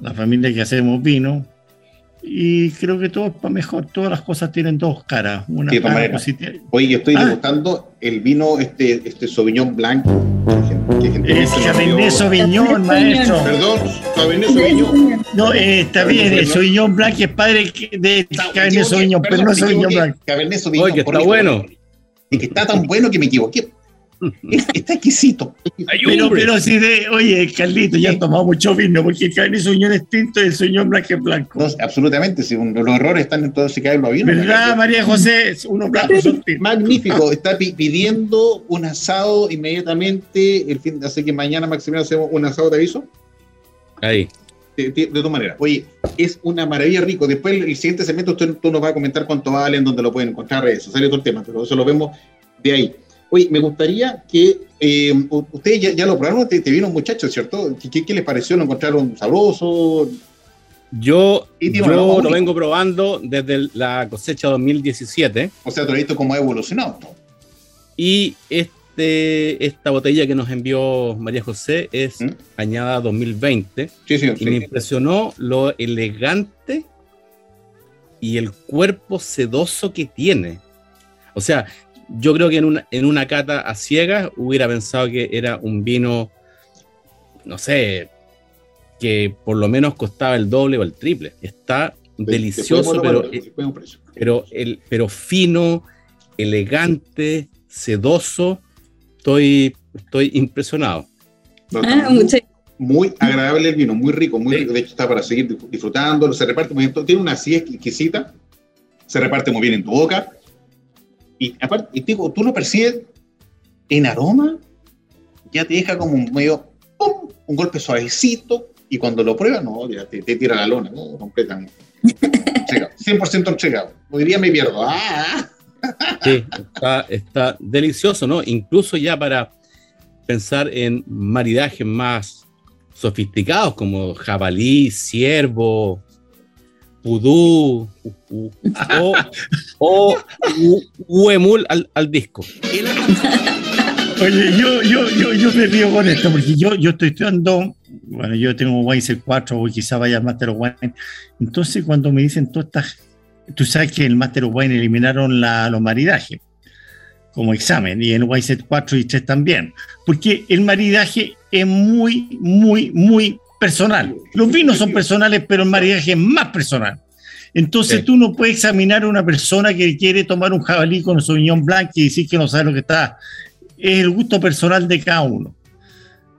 la familia que hacemos vino. Y creo que todo es para mejor, todas las cosas tienen dos caras, una Sí, cara positiva. Oye, yo estoy Ah. degustando el vino, este, este Sauvignon Blanc. que gen- que Es Cabernet Sauvignon, maestro. Perdón, Cabernet Sauvignon. No, eh, está Cabernet bien, el Sauvignon. Blanc es padre de Cabernet Sauvignon, pero perdón, no Sauvignon. Blanc. Cabernet Sauvignon. Oye, está bueno. Y que está tan bueno que me equivoqué. Es- está exquisito. Pero, pero si de, oye, Carlito, ya han tomado mucho vino, porque el Cabernet Sauvignon es tinto y el Sauvignon Blanc es blanco. No, absolutamente, si un- los errores están en todo ese cae los vinos. ¿Verdad, María José? Son tintos. Magnífico, está pi- pidiendo un asado inmediatamente. El fin, así que mañana, Maximiliano, hacemos un asado, te aviso. Ahí. De, de, de todas maneras. Oye, es una maravilla rico. Después, el, el siguiente segmento, usted, tú nos va a comentar cuánto valen, dónde lo pueden encontrar, eso, sale todo el tema, pero eso lo vemos de ahí. Oye, me gustaría que eh, ustedes ya, ya lo probaron, te, te vino un muchacho, ¿cierto? ¿Qué, les pareció? ¿Lo encontraron sabroso? Yo, yo lo vengo probando desde la cosecha 2017 O sea, tú has visto cómo ha evolucionado. y este, esta botella que nos envió María José es ¿Mm? añada 2020 Sí, sí, y me impresionó lo elegante y el cuerpo sedoso que tiene. O sea, yo creo que en una, en una cata a ciegas hubiera pensado que era un vino, no sé, que por lo menos costaba el doble o el triple. Está delicioso, pero, pero, el, pero fino, elegante, sedoso. Estoy, estoy impresionado. No, Ah, muy- agradable el vino, muy rico, muy Sí. rico. De hecho, está para seguir disfrutándolo. Se reparte muy bien. Tiene una acidez exquisita. Se reparte muy bien en tu boca. Y aparte, y digo, tú lo percibes en aroma, ya te deja como un medio, ¡pum! un golpe suavecito. Y cuando lo pruebas, no, ya te, te tira la lona, completamente. Entregado, 100% entregado. Hoy día me pierdo. Sí, está, está delicioso, ¿no? Incluso ya para pensar en maridajes más sofisticados como jabalí, ciervo, pudú o, o huemul al, al disco. Oye, yo, yo, yo, yo me río con esto porque yo, yo estoy estudiando, bueno, yo tengo Wine 4 o quizá vaya Master of Wine. Entonces, cuando me dicen todas estas, tú sabes que en el Master of Wine eliminaron la, los maridajes como examen y en Wine 4 y 3 también, porque el maridaje es muy, muy, muy personal. Los vinos son personales, pero el maridaje es más personal. Entonces Sí. tú no puedes examinar a una persona que quiere tomar un jabalí con su viñón blanco y decir que no sabe lo que está. Es el gusto personal de cada uno.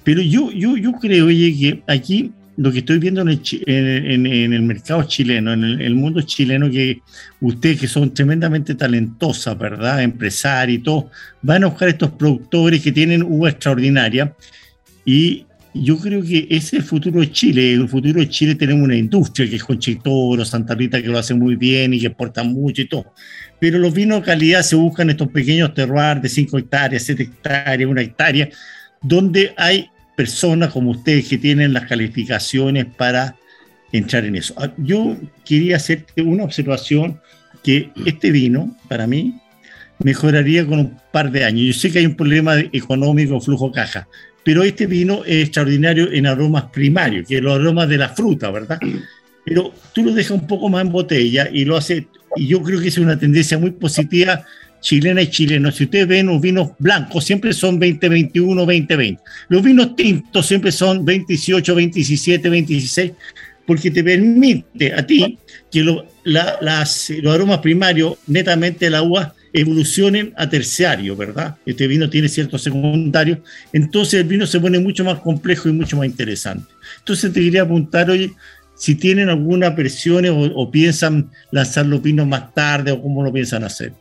Pero yo, yo, yo creo, oye, que aquí lo que estoy viendo en el, chi- en, en- en el mercado chileno, en el, el mundo chileno, que ustedes que son tremendamente talentosas, ¿verdad? Empresarios y todo, van a buscar estos productores que tienen uva extraordinaria y yo creo que ese futuro de Chile. En el futuro de Chile tenemos una industria que es Conchitoro, Santa Rita, que lo hace muy bien y que exporta mucho y todo. Pero los vinos de calidad se buscan estos pequeños terroirs de 5 hectáreas, 7 hectáreas, 1 hectárea, donde hay personas como ustedes que tienen las calificaciones para entrar en eso. Ah, Yo quería hacerte una observación que este vino, para mí, mejoraría con un par de años. Yo sé que hay un problema económico, flujo caja, pero este vino es extraordinario en aromas primarios, que es los aromas de la fruta, ¿verdad? Pero tú lo dejas un poco más en botella y lo hace, y yo creo que es una tendencia muy positiva chilena y chileno. Si ustedes ven los vinos blancos, siempre son 2021, 2020. Los vinos tintos siempre son 2018, 2017, 2016, porque te permite a ti que lo- los aromas primarios, netamente la uva, evolucionen a terciario, ¿verdad? Este vino tiene ciertos secundarios, entonces el vino se pone mucho más complejo y mucho más interesante. Entonces te quería apuntar, oye, si tienen alguna presión o, piensan lanzar los vinos más tarde o cómo lo piensan hacer.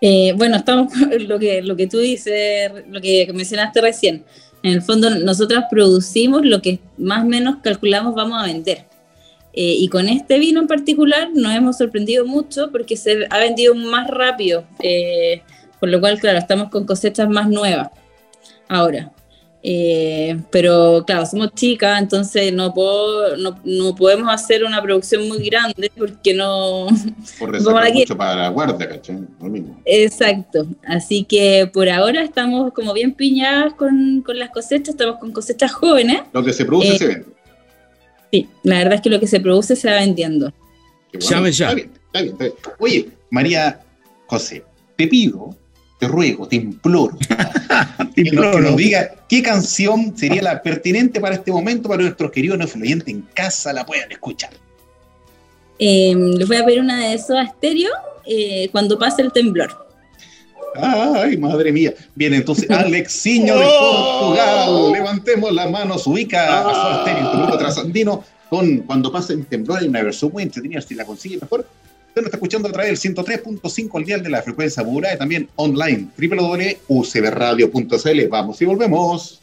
Eh, bueno, estamos lo que, lo que tú dices, lo que mencionaste recién. En el fondo, nosotras producimos lo que más o menos calculamos vamos a vender. Eh, y con este vino en particular nos hemos sorprendido mucho porque se ha vendido más rápido, eh, por lo cual, claro, estamos con cosechas más nuevas ahora. Eh, pero claro, somos chicas, entonces no, puedo, no, no podemos hacer una producción muy grande porque no, Por reservar aquí. mucho para la guardia, ¿cachai? Exacto, así que por ahora estamos como bien piñadas con, con las cosechas, estamos con cosechas jóvenes. Lo que se produce se vende. Sí, la verdad es que lo que se produce se va vendiendo. Llame ya. Está bien, está bien, está bien. Oye, María José, te pido, te ruego, te imploro, que nos, que nos diga qué canción sería la pertinente para este momento para nuestros queridos influyentes en casa la puedan escuchar. Eh, les voy a pedir una de esos a estéreo eh, cuando pase el temblor. Ay, madre mía. Bien, entonces, Alexiño de Portugal, levantemos las manos, ubica a su Stereo, tu grupo trasandino, con Cuando pasa el temblor, hay una versión muy entretenida, si la consigue mejor. Usted nos está escuchando a través del 103.5 al dial de la frecuencia modulada y también online, www.ucbradio.cl. Vamos y volvemos.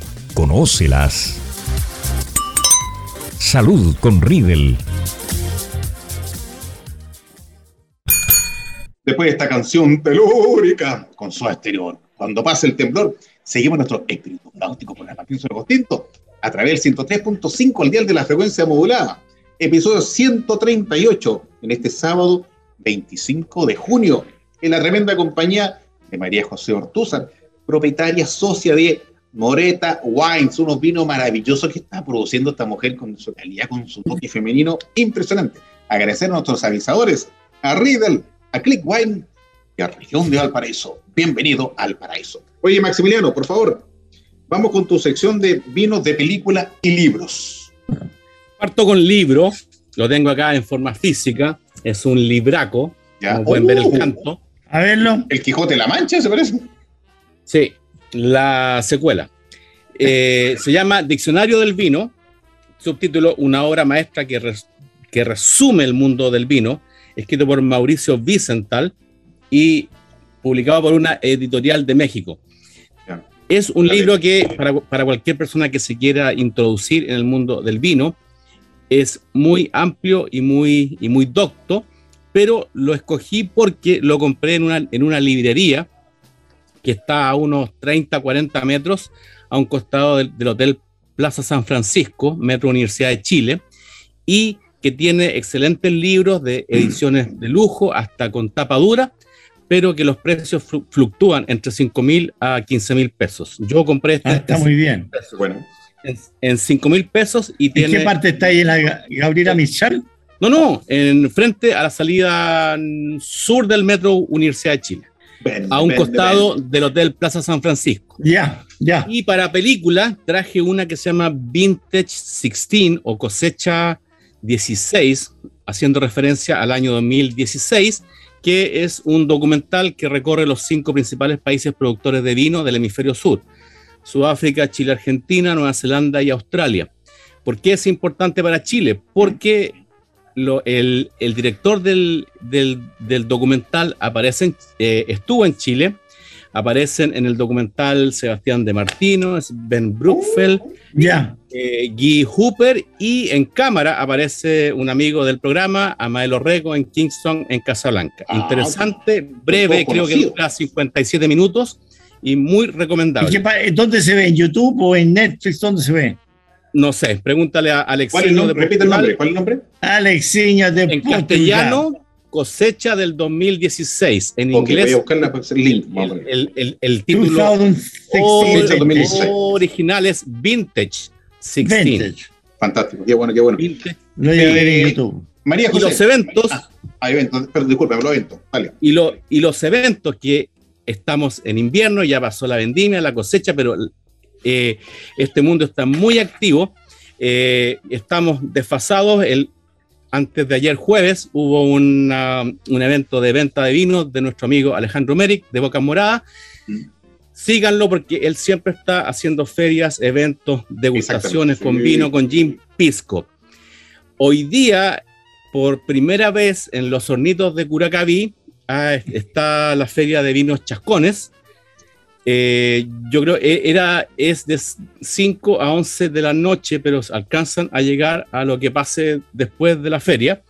Conócelas. Salud con Riedel. Después de esta canción telúrica con su exterior, cuando pase el temblor, seguimos nuestro espíritu náutico con la Martín Tinto a través del 103.5 al dial de la frecuencia modulada. Episodio 138 en este sábado 25 de junio en la tremenda compañía de María José Ortúzar, propietaria socia de Moreta Wines, unos vinos maravillosos que está produciendo esta mujer con su calidad, con su toque femenino impresionante. Agradecer a nuestros avisadores, a Riddle, a Click Wine y a Región de Valparaíso. Bienvenido al paraíso. Oye, Maximiliano, por favor, vamos con tu sección de vinos de película y libros. Parto con libro, lo tengo acá en forma física, es un libraco, Ya. como pueden ver el Uh, canto. A verlo. El Quijote de la Mancha, ¿se parece? Sí, la secuela. Eh, se llama Diccionario del Vino, subtítulo Una obra maestra que, res- que resume el mundo del vino, escrito por Mauricio Vicental y publicado por una editorial de México. Es un libro que para, para cualquier persona que se quiera introducir en el mundo del vino es muy amplio y muy, y muy docto, pero lo escogí porque lo compré en una, en una librería que está a unos 30, 40 metros a un costado del, del Hotel Plaza San Francisco, Metro Universidad de Chile, y que tiene excelentes libros de ediciones de lujo hasta con tapa dura, pero que los precios flu- fluctúan entre 5 mil a 15 mil pesos. Yo compré este Ah, está muy bien. Bueno, en, en 5 mil pesos y ¿En tiene... qué parte está ahí en la Ga- Gabriela Michal? No, no, en frente a la salida mm, sur del Metro Universidad de Chile, a un costado del Hotel Plaza San Francisco. Ya, ya. Y para película traje una que se llama Vintage 16 o cosecha 16, haciendo referencia al año 2016, que es un documental que recorre los cinco principales países productores de vino del hemisferio sur. Sudáfrica, Chile, Argentina, Nueva Zelanda y Australia. ¿Por qué es importante para Chile? Porque lo- el, el director del, del- del documental aparece eh, estuvo en Chile, aparecen en el documental Sebastián de Martino, Ben Brookfeld, Ya. eh, Guy Hooper y en cámara aparece un amigo del programa, Amael Orrego, en Kingston, en Casablanca. Ah, Interesante, breve, creo que dura 57 minutos y muy ¿Y recomendable. qué ¿Dónde se ve? ¿En YouTube o en Netflix? ¿Dónde se ve? No sé, pregúntale a ¿Cuál es el Alexiño nombre? Repite el nombre. ¿Cuál es el nombre? Alexiño de En Portugal. castellano, cosecha del 2016. En Ok, voy inglés, a buscarla para hacer el link. Vamos a el, ver. el- el- el título 2016. Fecha 2016. original es Vintage 16. Vintage. Fantástico, qué bueno, qué bueno. Vintage. Lo en Eh, YouTube. María Y José. los eventos, Ah, ah, eventos, perdón, disculpa, los eventos. Vale. y, lo- y los eventos que estamos en invierno, ya pasó la vendimia, la cosecha, pero eh, este mundo está muy activo. Eh, estamos desfasados. El, antes de ayer jueves hubo una- un evento de venta de vinos de nuestro amigo Alejandro Merrick de Boca Morada. Síganlo porque él siempre está haciendo ferias, eventos, degustaciones con sí. vino, con gin pisco. Hoy día, por primera vez en los hornitos de Curacaví, ah, está la feria de vinos chascones. Eh, yo creo que era, es de 5 a 11 de la noche, pero alcanzan a llegar a lo que pase después de la feria.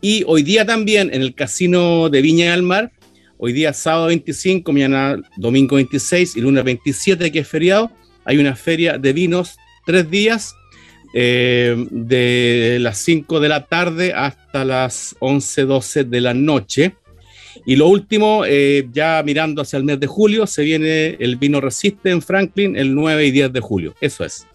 Y hoy día también en el casino de Viña del Mar, hoy día sábado 25, mañana domingo 26 y lunes 27, que es feriado, hay una feria de vinos tres días, eh, de las 5 de la tarde hasta las 11, 12 de la noche. Y lo último, eh, ya mirando hacia el mes de julio, se viene el vino Resiste en Franklin el 9 y 10 de julio. Eso es.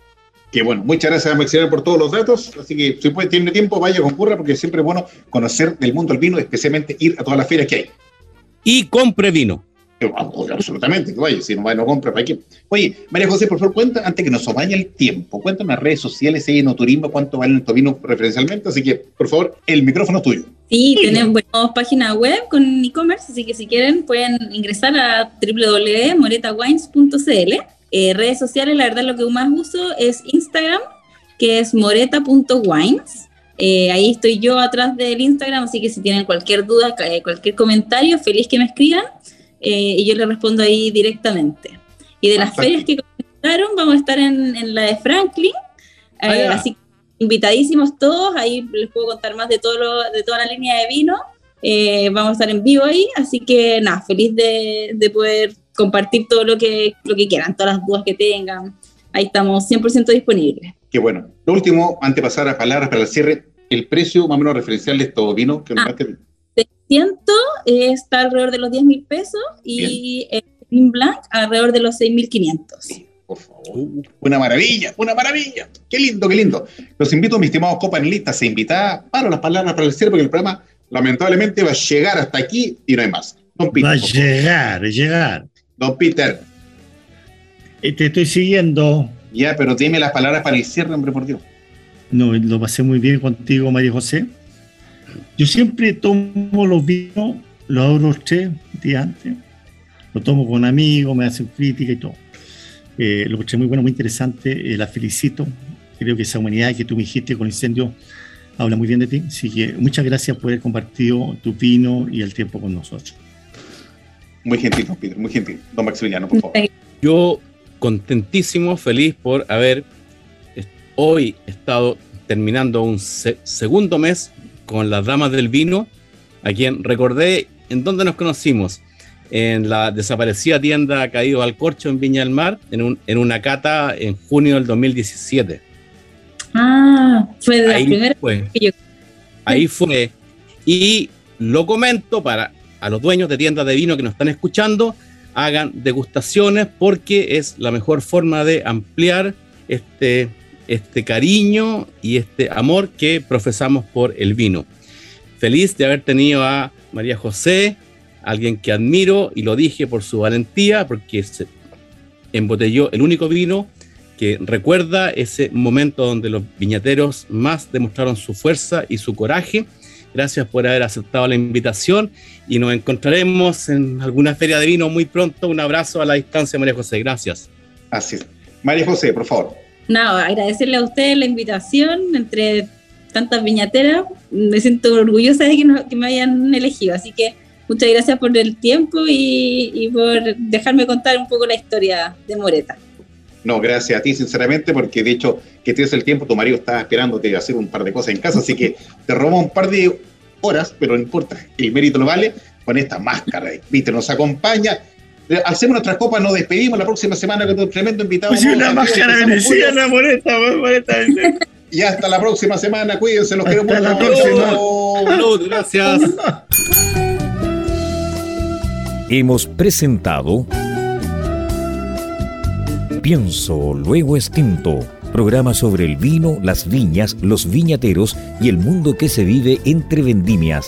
Qué bueno, muchas gracias Maximiliano por todos los datos. Así que si puede, tiene tiempo, vaya, concurra, porque siempre es bueno conocer del mundo del vino, especialmente ir a todas las ferias que hay. Y compre vino. Absolutamente, oye, si no va no compra, ¿para qué? Oye, María José, por favor, cuenta, antes que nos vaya el tiempo, cuéntame en las redes sociales, hay en turismo, cuánto vale el vino referencialmente, así que, por favor, el micrófono es tuyo. Sí, tenemos página web con e-commerce, así que si quieren pueden ingresar a www.moretawines.cl. Eh, redes sociales, la verdad lo que más uso es Instagram, que es moreta.wines. Eh, ahí estoy yo atrás del Instagram, así que si tienen cualquier duda, eh, cualquier comentario, feliz que me escriban eh, y yo les respondo ahí directamente. Y de las ferias que comentaron, vamos a estar en, la de Franklin, ah, así que invitadísimos todos, ahí les puedo contar más de, todo de toda la línea de vino. vamos a estar en vivo ahí, así que nada, feliz de, de, poder compartir todo lo que, lo que quieran, todas las dudas que tengan. Ahí estamos 100% disponibles. Qué bueno. Lo último, antes de pasar a palabras para el cierre, el precio más o menos referencial de estos vinos que ah, 600 está alrededor de los 10 mil pesos y el Vin Blanc alrededor de los 6.500. Por favor. Una maravilla, una maravilla. Qué lindo, qué lindo. Los invito, mis estimados copanelistas, se invitar para las palabras para el cierre, porque el programa lamentablemente va a llegar hasta aquí y no hay más. Don Peter. Va a llegar, llegar. Don Peter. Eh, te estoy siguiendo. Ya, pero dime las palabras para el cierre, hombre, por Dios. No, lo pasé muy bien contigo, María José. Yo siempre tomo los vinos, los abro tres días antes, lo tomo con amigos, me hacen crítica y todo. Eh, lo encontré muy bueno, muy interesante, eh, la felicito. Creo que esa humanidad que tú me dijiste con el incendio habla muy bien de ti. Así que muchas gracias por haber compartido tu vino y el tiempo con nosotros. Muy gentil, don Peter, muy gentil. Don Maximiliano, por favor. Yo contentísimo, feliz por haber hoy estado terminando un segundo mes con las damas del vino, a quien recordé en dónde nos conocimos. En la desaparecida tienda Caído al Corcho en Viña del Mar, en, en una cata en junio del 2017. Ah, fue de ahí la primera fue, Ahí fue. Y lo comento para a los dueños de tiendas de vino que nos están escuchando, hagan degustaciones porque es la mejor forma de ampliar este, este cariño y este amor que profesamos por el vino. Feliz de haber tenido a María José, alguien que admiro y lo dije por su valentía, porque se embotelló el único vino que recuerda ese momento donde los viñateros más demostraron su fuerza y su coraje Gracias por haber aceptado la invitación y nos encontraremos en alguna feria de vino muy pronto. Un abrazo a la distancia, María José. Gracias. Así es. María José, por favor. Nada, agradecerle a ustedes la invitación entre tantas viñateras. Me siento orgullosa de que, me hayan elegido. Así que muchas gracias por el tiempo y, y por dejarme contar un poco la historia de Moreta. No, gracias a ti, sinceramente, porque de hecho, que tienes el tiempo, tu marido estaba esperándote a hacer un par de cosas en casa, así que te robó un par de horas, pero no importa, el mérito lo vale con esta máscara. Viste, nos acompaña. Hacemos nuestras copas, nos despedimos la próxima semana con un tremendo invitado. Pues una máscara veneciana, moreta, moreta. Y hasta la próxima semana, cuídense, los queremos. Hasta la próxima. Salud, gracias. Hemos presentado Pienso, luego extinto. Programa sobre el vino, las viñas, los viñateros y el mundo que se vive entre vendimias.